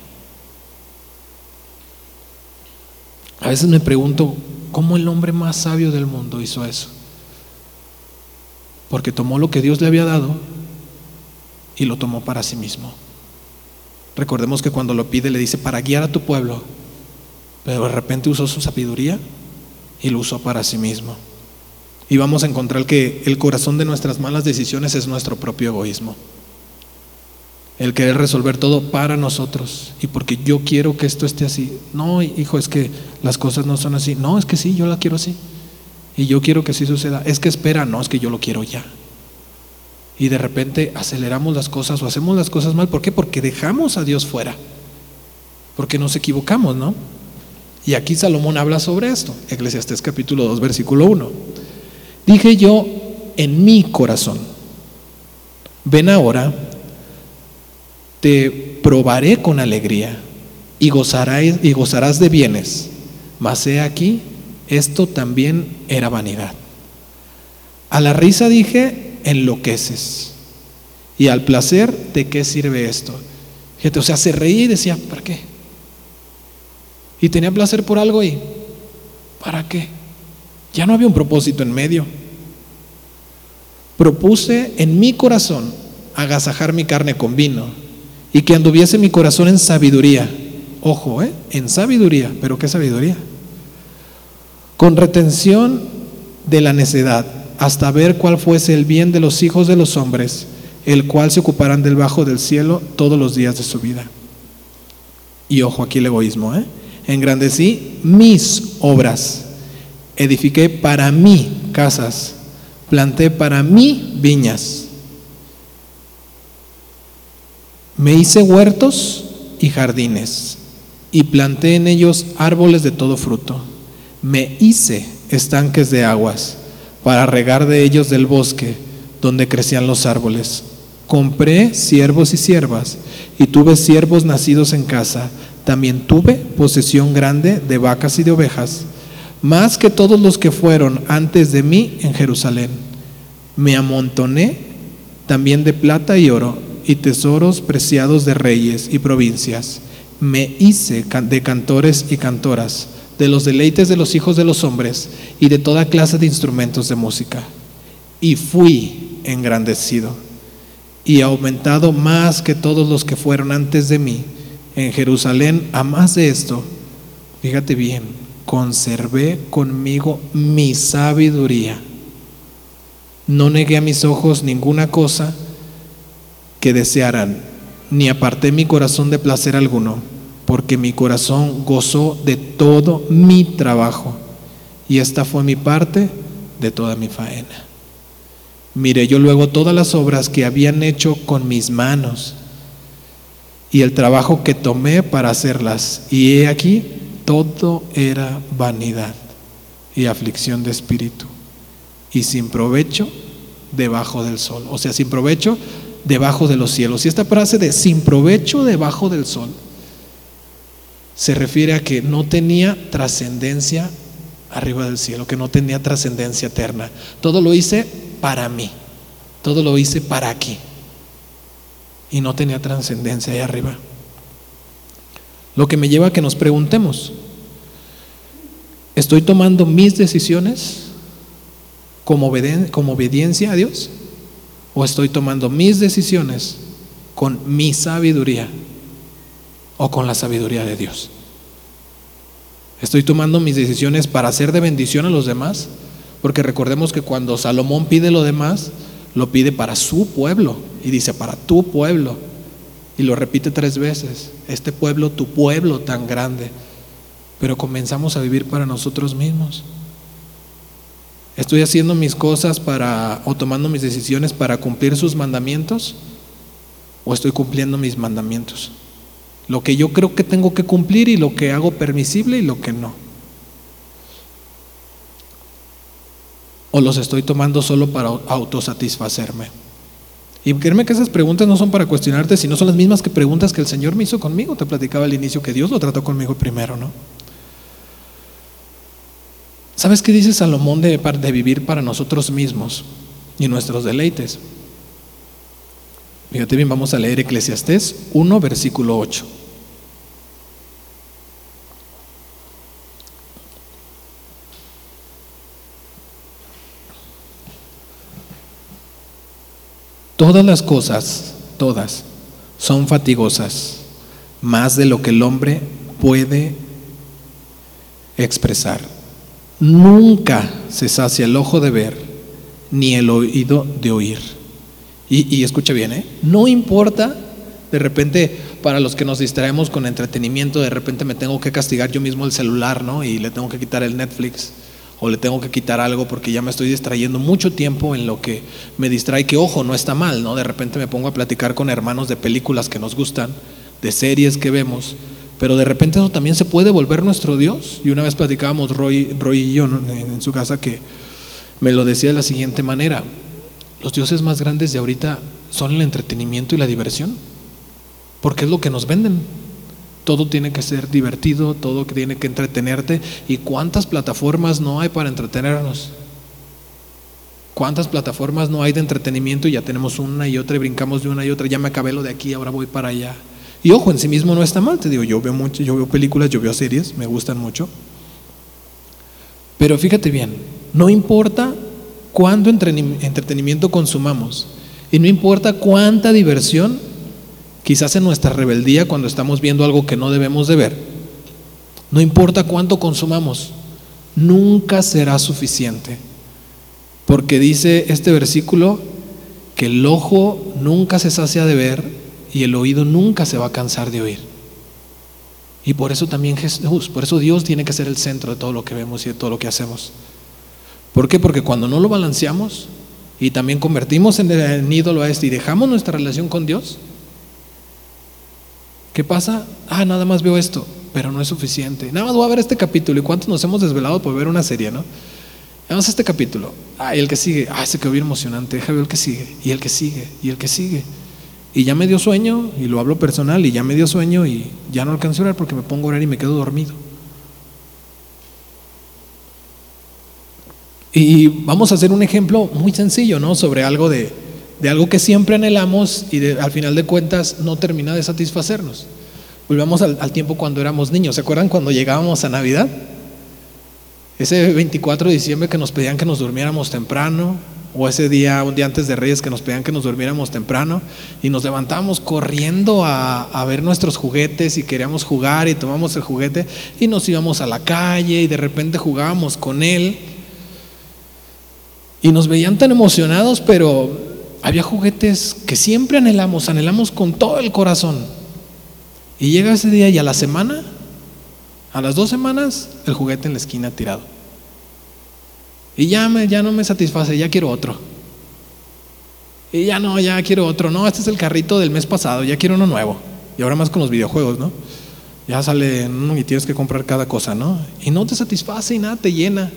A veces me pregunto, ¿cómo el hombre más sabio del mundo hizo eso? porque tomó lo que Dios le había dado y lo tomó para sí mismo. Recordemos que cuando lo pide le dice para guiar a tu pueblo, pero de repente usó su sabiduría y lo usó para sí mismo. Y vamos a encontrar que el corazón de nuestras malas decisiones es nuestro propio egoísmo. El querer resolver todo para nosotros y porque yo quiero que esto esté así. No, hijo, es que las cosas no son así. No, es que sí, yo la quiero así. Y yo quiero que así suceda. Es que espera, no, es que yo lo quiero ya. Y de repente aceleramos las cosas o hacemos las cosas mal. ¿Por qué? Porque dejamos a Dios fuera. Porque nos equivocamos, ¿no? Y aquí Salomón habla sobre esto. Eclesiastés capítulo 2, versículo 1. Dije yo en mi corazón, ven ahora, te probaré con alegría y gozarás, y gozarás de bienes. Mas he aquí, esto también era vanidad. A la risa dije, enloqueces. Y al placer, ¿de qué sirve esto? Fíjate, o sea, se reía y decía, ¿para qué? Y tenía placer por algo y, ¿para qué? Ya no había un propósito en medio. Propuse en mi corazón agasajar mi carne con vino y que anduviese mi corazón en sabiduría. Ojo, ¿eh? En sabiduría. ¿Pero qué sabiduría? con retención de la necedad, hasta ver cuál fuese el bien de los hijos de los hombres, el cual se ocuparán del bajo del cielo todos los días de su vida. Y ojo aquí el egoísmo, ¿eh? Engrandecí mis obras, edifiqué para mí casas, planté para mí viñas, me hice huertos y jardines, y planté en ellos árboles de todo fruto me hice estanques de aguas para regar de ellos del bosque donde crecían los árboles. Compré siervos y siervas y tuve siervos nacidos en casa. También tuve posesión grande de vacas y de ovejas, más que todos los que fueron antes de mí en Jerusalén. Me amontoné también de plata y oro y tesoros preciados de reyes y provincias. Me hice de cantores y cantoras de los deleites de los hijos de los hombres y de toda clase de instrumentos de música. Y fui engrandecido y aumentado más que todos los que fueron antes de mí en Jerusalén. A más de esto, fíjate bien, conservé conmigo mi sabiduría. No negué a mis ojos ninguna cosa que desearan, ni aparté mi corazón de placer alguno porque mi corazón gozó de todo mi trabajo y esta fue mi parte de toda mi faena. Miré yo luego todas las obras que habían hecho con mis manos y el trabajo que tomé para hacerlas. Y he aquí, todo era vanidad y aflicción de espíritu y sin provecho debajo del sol. O sea, sin provecho debajo de los cielos. Y esta frase de sin provecho debajo del sol se refiere a que no tenía trascendencia arriba del cielo, que no tenía trascendencia eterna. Todo lo hice para mí, todo lo hice para aquí. y no tenía trascendencia ahí arriba. Lo que me lleva a que nos preguntemos, ¿estoy tomando mis decisiones como, obediencia a Dios? ¿O estoy tomando mis decisiones con mi sabiduría o con la sabiduría de Dios? ¿Estoy tomando mis decisiones para hacer de bendición a los demás? Porque recordemos que cuando Salomón pide lo demás, lo pide para su pueblo y dice, para tu pueblo. Y lo repite tres veces, este pueblo, tu pueblo tan grande. Pero comenzamos a vivir para nosotros mismos. ¿Estoy haciendo mis cosas para o tomando mis decisiones para cumplir sus mandamientos? ¿O estoy cumpliendo mis mandamientos? Lo que yo creo que tengo que cumplir y lo que hago permisible y lo que no. ¿O los estoy tomando solo para autosatisfacerme? Y créeme que esas preguntas no son para cuestionarte, sino son las mismas que preguntas que el Señor me hizo conmigo. Te platicaba al inicio que Dios lo trató conmigo primero, ¿no? ¿Sabes qué dice Salomón de, vivir para nosotros mismos y nuestros deleites? Fíjate bien, vamos a leer Eclesiastés 1, versículo 8. Todas las cosas, todas, son fatigosas, más de lo que el hombre puede expresar. Nunca se sacia el ojo de ver, ni el oído de oír. Y, y escucha bien, ¿eh? no importa, de repente, para los que nos distraemos con entretenimiento, de repente me tengo que castigar yo mismo el celular, ¿no? Y le tengo que quitar el Netflix o le tengo que quitar algo porque ya me estoy distrayendo mucho tiempo en lo que me distrae, que ojo, no está mal, ¿no? De repente me pongo a platicar con hermanos de películas que nos gustan, de series que vemos, pero de repente eso también se puede volver nuestro Dios. Y una vez platicábamos Roy, Roy y yo en su casa que me lo decía de la siguiente manera, los dioses más grandes de ahorita son el entretenimiento y la diversión, porque es lo que nos venden. Todo tiene que ser divertido, todo tiene que entretenerte. ¿Y cuántas plataformas no hay para entretenernos? ¿Cuántas plataformas no hay de entretenimiento y ya tenemos una y otra y brincamos de una y otra? Ya me acabé lo de aquí, ahora voy para allá. Y ojo, en sí mismo no está mal, te digo, yo veo mucho, yo veo películas, yo veo series, me gustan mucho. Pero fíjate bien, no importa cuánto entretenimiento consumamos y no importa cuánta diversión quizás en nuestra rebeldía cuando estamos viendo algo que no debemos de ver. No importa cuánto consumamos, nunca será suficiente. Porque dice este versículo que el ojo nunca se sacia de ver y el oído nunca se va a cansar de oír. Y por eso también Jesús, por eso Dios tiene que ser el centro de todo lo que vemos y de todo lo que hacemos. ¿Por qué? Porque cuando no lo balanceamos y también convertimos en el ídolo a este y dejamos nuestra relación con Dios, ¿Qué pasa? Ah, nada más veo esto, pero no es suficiente. Nada más voy a ver este capítulo. ¿Y cuántos nos hemos desvelado por ver una serie, no? Vamos a este capítulo. Ah, y el que sigue. Ah, ese quedó bien emocionante. Déjame ver el que sigue. Y el que sigue. Y el que sigue. Y ya me dio sueño, y lo hablo personal, y ya me dio sueño, y ya no alcanzo a orar porque me pongo a orar y me quedo dormido. Y vamos a hacer un ejemplo muy sencillo, ¿no? Sobre algo de, de algo que siempre anhelamos y al final de cuentas no termina de satisfacernos. Volvamos al, tiempo cuando éramos niños. ¿Se acuerdan cuando llegábamos a Navidad? Ese 24 de diciembre que nos pedían que nos durmiéramos temprano, o ese día, un día antes de Reyes, que nos pedían que nos durmiéramos temprano, y nos levantábamos corriendo a, a ver nuestros juguetes y queríamos jugar y tomamos el juguete y nos íbamos a la calle y de repente jugábamos con él. Y nos veían tan emocionados, pero había juguetes que siempre anhelamos, anhelamos con todo el corazón. Y llega ese día y a la semana, a las dos semanas, el juguete en la esquina tirado. Y ya, me, ya no me satisface, ya quiero otro. Y ya no, ya quiero otro. No, este es el carrito del mes pasado, ya quiero uno nuevo. Y ahora más con los videojuegos, ¿no? Ya sale y tienes que comprar cada cosa, ¿no? Y no te satisface y nada te llena.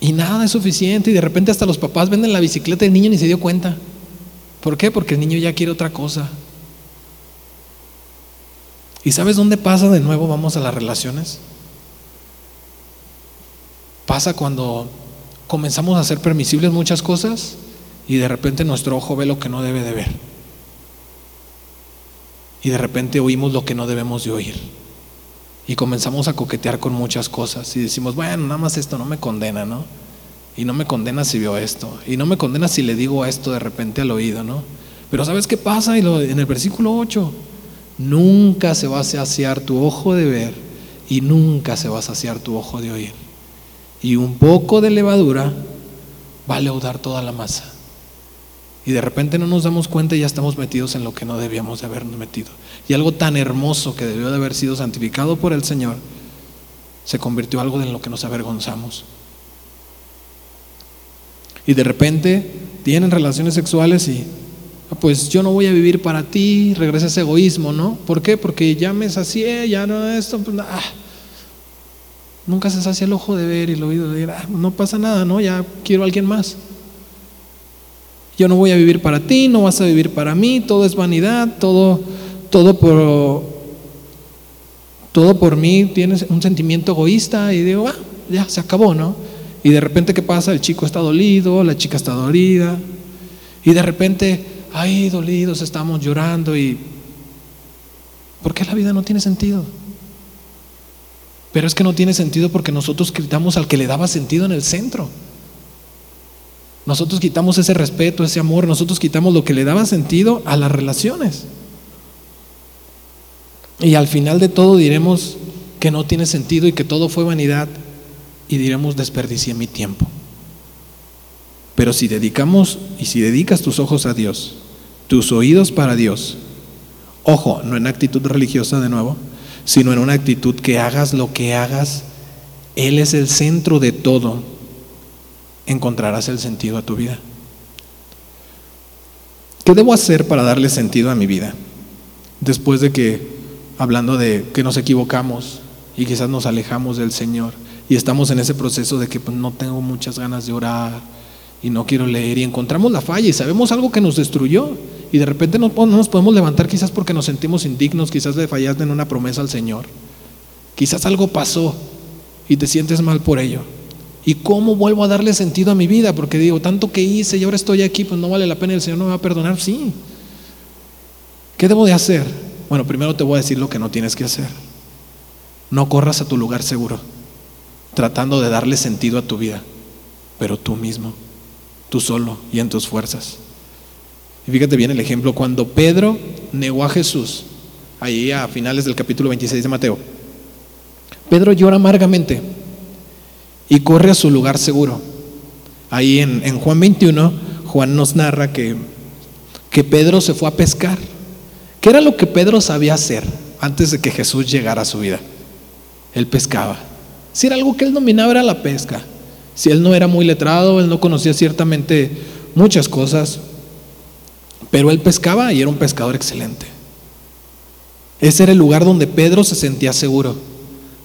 Y nada es suficiente y de repente hasta los papás venden la bicicleta del niño ni se dio cuenta. ¿Por qué? Porque el niño ya quiere otra cosa. ¿Y sabes dónde pasa de nuevo? Vamos a las relaciones. Pasa cuando comenzamos a hacer permisibles muchas cosas y de repente nuestro ojo ve lo que no debe de ver. Y de repente oímos lo que no debemos de oír. Y comenzamos a coquetear con muchas cosas y decimos, bueno, nada más esto no me condena, ¿no? Y no me condena si veo esto. Y no me condena si le digo esto de repente al oído, ¿no? Pero ¿sabes qué pasa? en el versículo 8, nunca se va a saciar tu ojo de ver y nunca se va a saciar tu ojo de oír. Y un poco de levadura va a leudar toda la masa. Y de repente no nos damos cuenta y ya estamos metidos en lo que no debíamos de habernos metido. Y algo tan hermoso que debió de haber sido santificado por el Señor, se convirtió en algo en lo que nos avergonzamos. Y de repente tienen relaciones sexuales y ah, pues yo no voy a vivir para ti, regresa ese egoísmo, ¿no? ¿Por qué? Porque ya me sacié, ya no esto, pues, ah. nunca se sacia el ojo de ver y el oído de ver, ah, no pasa nada, ¿no? Ya quiero a alguien más. Yo no voy a vivir para ti, no vas a vivir para mí, todo es vanidad, todo, todo por, todo por mí tienes un sentimiento egoísta y digo, ah, ya se acabó, ¿no? Y de repente, ¿qué pasa? El chico está dolido, la chica está dolida, y de repente, ay, dolidos, estamos llorando y... ¿Por qué la vida no tiene sentido? Pero es que no tiene sentido porque nosotros gritamos al que le daba sentido en el centro. Nosotros quitamos ese respeto, ese amor, nosotros quitamos lo que le daba sentido a las relaciones. Y al final de todo diremos que no tiene sentido y que todo fue vanidad y diremos desperdicié mi tiempo. Pero si dedicamos y si dedicas tus ojos a Dios, tus oídos para Dios, ojo, no en actitud religiosa de nuevo, sino en una actitud que hagas lo que hagas, Él es el centro de todo encontrarás el sentido a tu vida. ¿Qué debo hacer para darle sentido a mi vida? Después de que, hablando de que nos equivocamos y quizás nos alejamos del Señor y estamos en ese proceso de que pues, no tengo muchas ganas de orar y no quiero leer y encontramos la falla y sabemos algo que nos destruyó y de repente no, no nos podemos levantar quizás porque nos sentimos indignos, quizás le fallaste en una promesa al Señor, quizás algo pasó y te sientes mal por ello. ¿Y cómo vuelvo a darle sentido a mi vida? Porque digo, tanto que hice y ahora estoy aquí, pues no vale la pena, el Señor no me va a perdonar. Sí. ¿Qué debo de hacer? Bueno, primero te voy a decir lo que no tienes que hacer. No corras a tu lugar seguro, tratando de darle sentido a tu vida, pero tú mismo, tú solo y en tus fuerzas. Y fíjate bien el ejemplo, cuando Pedro negó a Jesús, ahí a finales del capítulo 26 de Mateo, Pedro llora amargamente y corre a su lugar seguro. Ahí en, Juan 21, Juan nos narra que, que Pedro se fue a pescar. ¿Qué era lo que Pedro sabía hacer antes de que Jesús llegara a su vida? Él pescaba. Si era algo que él dominaba era la pesca. Si él no era muy letrado, él no conocía ciertamente muchas cosas, pero él pescaba y era un pescador excelente. Ese era el lugar donde Pedro se sentía seguro,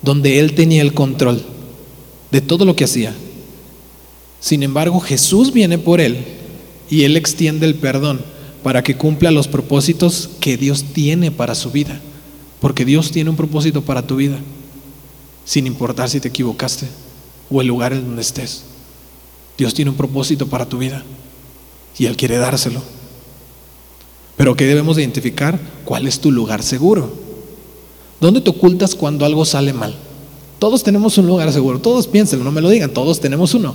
donde él tenía el control de todo lo que hacía. Sin embargo, Jesús viene por él y él extiende el perdón para que cumpla los propósitos que Dios tiene para su vida. Porque Dios tiene un propósito para tu vida, sin importar si te equivocaste o el lugar en donde estés. Dios tiene un propósito para tu vida y Él quiere dárselo. Pero ¿qué debemos identificar? ¿Cuál es tu lugar seguro? ¿Dónde te ocultas cuando algo sale mal? Todos tenemos un lugar seguro, todos piensen, no me lo digan, todos tenemos uno.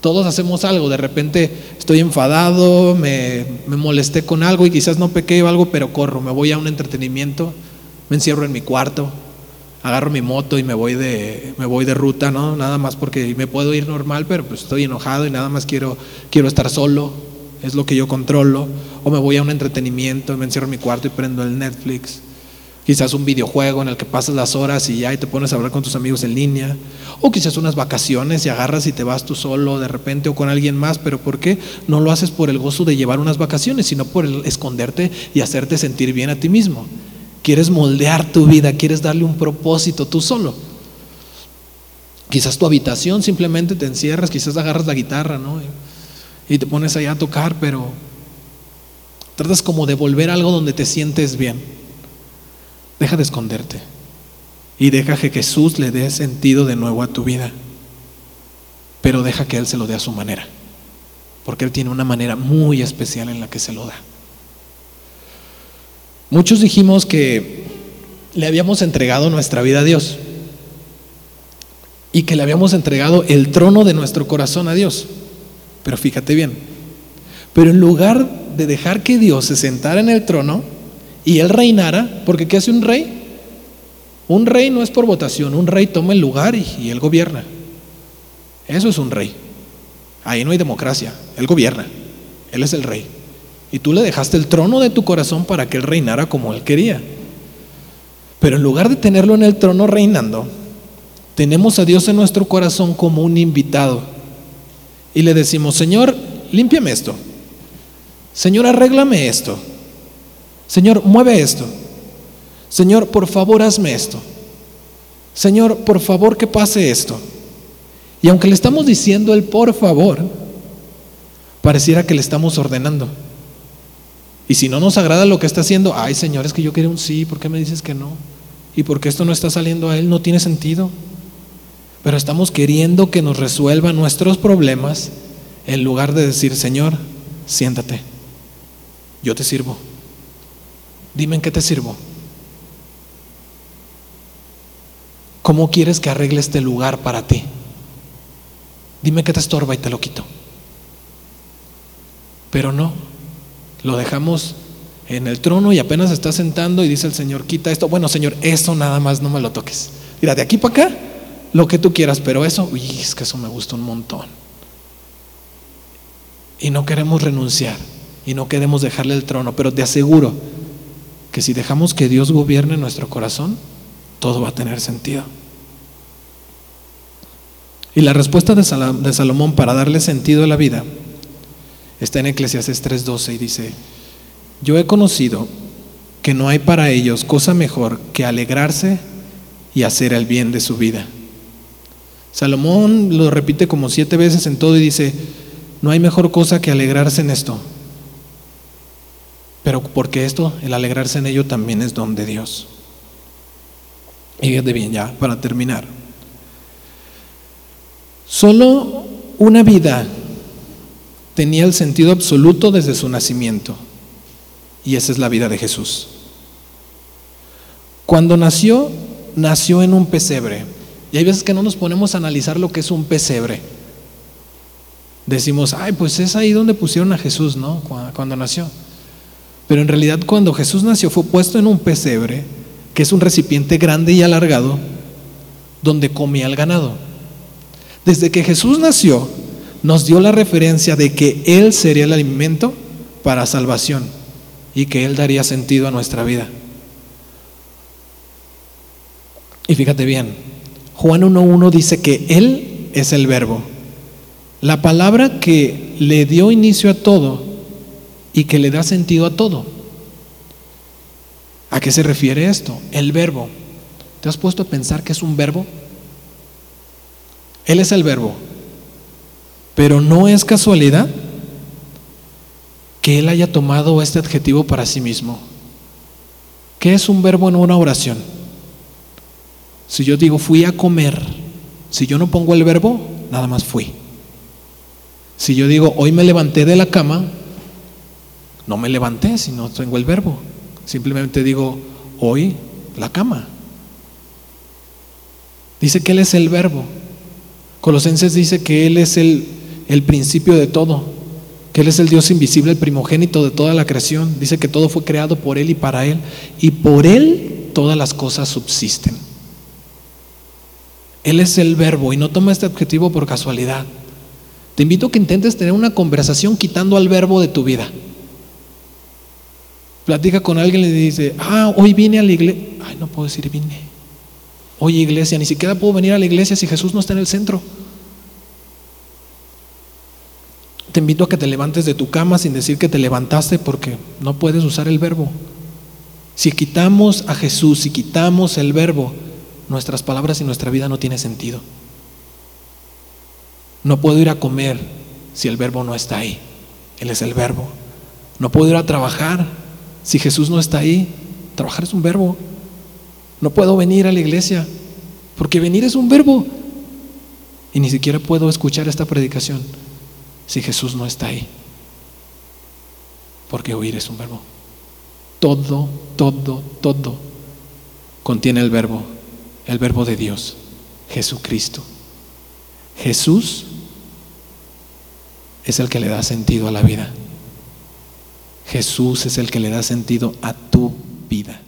Todos hacemos algo, de repente estoy enfadado, me, molesté con algo y quizás no pequé algo, pero corro, me voy a un entretenimiento, me encierro en mi cuarto, agarro mi moto y me voy de, me voy de ruta, ¿no? Nada más porque me puedo ir normal, pero pues estoy enojado y nada más quiero, quiero estar solo, es lo que yo controlo. O me voy a un entretenimiento, me encierro en mi cuarto y prendo el Netflix quizás un videojuego en el que pasas las horas y ya y te pones a hablar con tus amigos en línea, o quizás unas vacaciones y agarras y te vas tú solo de repente o con alguien más, pero ¿por qué no lo haces por el gozo de llevar unas vacaciones, sino por el esconderte y hacerte sentir bien a ti mismo? Quieres moldear tu vida, quieres darle un propósito tú solo. Quizás tu habitación simplemente te encierras, quizás agarras la guitarra, ¿no? Y te pones allá a tocar, pero tratas como de volver algo donde te sientes bien. Deja de esconderte y deja que Jesús le dé sentido de nuevo a tu vida. Pero deja que Él se lo dé a su manera. porque Él tiene una manera muy especial en la que se lo da. Muchos dijimos que le habíamos entregado nuestra vida a Dios y que le habíamos entregado el trono de nuestro corazón a Dios. Pero fíjate bien, pero en lugar de dejar que Dios se sentara en el trono y Él reinara, porque ¿qué hace un rey? Un rey no es por votación, un rey toma el lugar y, Él gobierna. Eso es un rey. Ahí no hay democracia, Él gobierna, Él es el rey. Y tú le dejaste el trono de tu corazón para que Él reinara como Él quería. Pero en lugar de tenerlo en el trono reinando, tenemos a Dios en nuestro corazón como un invitado. Y le decimos, Señor, límpiame esto. Señor, arréglame esto. Señor, mueve esto. Señor, por favor, hazme esto. Señor, por favor, que pase esto. Y aunque le estamos diciendo el por favor, pareciera que le estamos ordenando. Y si no nos agrada lo que está haciendo, ay Señor, es que yo quería un sí, ¿por qué me dices que no? ¿Y por qué esto no está saliendo a Él? No tiene sentido. Pero estamos queriendo que nos resuelva nuestros problemas en lugar de decir, Señor, siéntate, yo te sirvo. Dime en qué te sirvo. ¿Cómo quieres que arregle este lugar para ti? Dime qué te estorba y te lo quito. Pero no, lo dejamos en el trono y apenas está sentando y dice el Señor, quita esto. Bueno, Señor, eso nada más no me lo toques. Mira, de aquí para acá, lo que tú quieras, pero eso, uy, es que eso me gusta un montón. Y no queremos renunciar y no queremos dejarle el trono, pero te aseguro que si dejamos que Dios gobierne nuestro corazón, todo va a tener sentido. Y la respuesta de, Salomón para darle sentido a la vida está en Eclesiastes 3:12 y dice, yo he conocido que no hay para ellos cosa mejor que alegrarse y hacer el bien de su vida. Salomón lo repite como siete veces en todo y dice, no hay mejor cosa que alegrarse en esto. Pero porque esto, el alegrarse en ello también es don de Dios. Y de bien, ya, para terminar. Solo una vida tenía el sentido absoluto desde su nacimiento. Y esa es la vida de Jesús. Cuando nació, nació en un pesebre. Y hay veces que no nos ponemos a analizar lo que es un pesebre. Decimos, ay, pues es ahí donde pusieron a Jesús, ¿no? Cuando nació. Pero en realidad cuando Jesús nació fue puesto en un pesebre, que es un recipiente grande y alargado, donde comía el ganado. Desde que Jesús nació, nos dio la referencia de que Él sería el alimento para salvación y que Él daría sentido a nuestra vida. Y fíjate bien, Juan 1.1 dice que Él es el verbo, la palabra que le dio inicio a todo y que le da sentido a todo. ¿A qué se refiere esto? El verbo. ¿Te has puesto a pensar que es un verbo? Él es el verbo. Pero no es casualidad que Él haya tomado este adjetivo para sí mismo. ¿Qué es un verbo en una oración? Si yo digo fui a comer, si yo no pongo el verbo, nada más fui. Si yo digo hoy me levanté de la cama, no me levanté si no tengo el verbo. Simplemente digo hoy la cama. Dice que Él es el verbo. Colosenses dice que Él es el, el principio de todo, que Él es el Dios invisible, el primogénito de toda la creación. Dice que todo fue creado por Él y para Él, y por Él todas las cosas subsisten. Él es el verbo y no toma este objetivo por casualidad. Te invito a que intentes tener una conversación quitando al verbo de tu vida. Platica con alguien y le dice, ah, hoy vine a la iglesia. Ay, no puedo decir vine. Oye, iglesia, ni siquiera puedo venir a la iglesia si Jesús no está en el centro. Te invito a que te levantes de tu cama sin decir que te levantaste porque no puedes usar el verbo. Si quitamos a Jesús, si quitamos el verbo, nuestras palabras y nuestra vida no tiene sentido. No puedo ir a comer si el verbo no está ahí. Él es el verbo. No puedo ir a trabajar si Jesús no está ahí. Trabajar es un verbo. No puedo venir a la iglesia, porque venir es un verbo. Y ni siquiera puedo escuchar esta predicación si Jesús no está ahí? Porque oír es un verbo. Todo, todo, todo contiene el verbo, el verbo de Dios, Jesucristo. Jesús es el que le da sentido a la vida. Jesús es el que le da sentido a tu vida.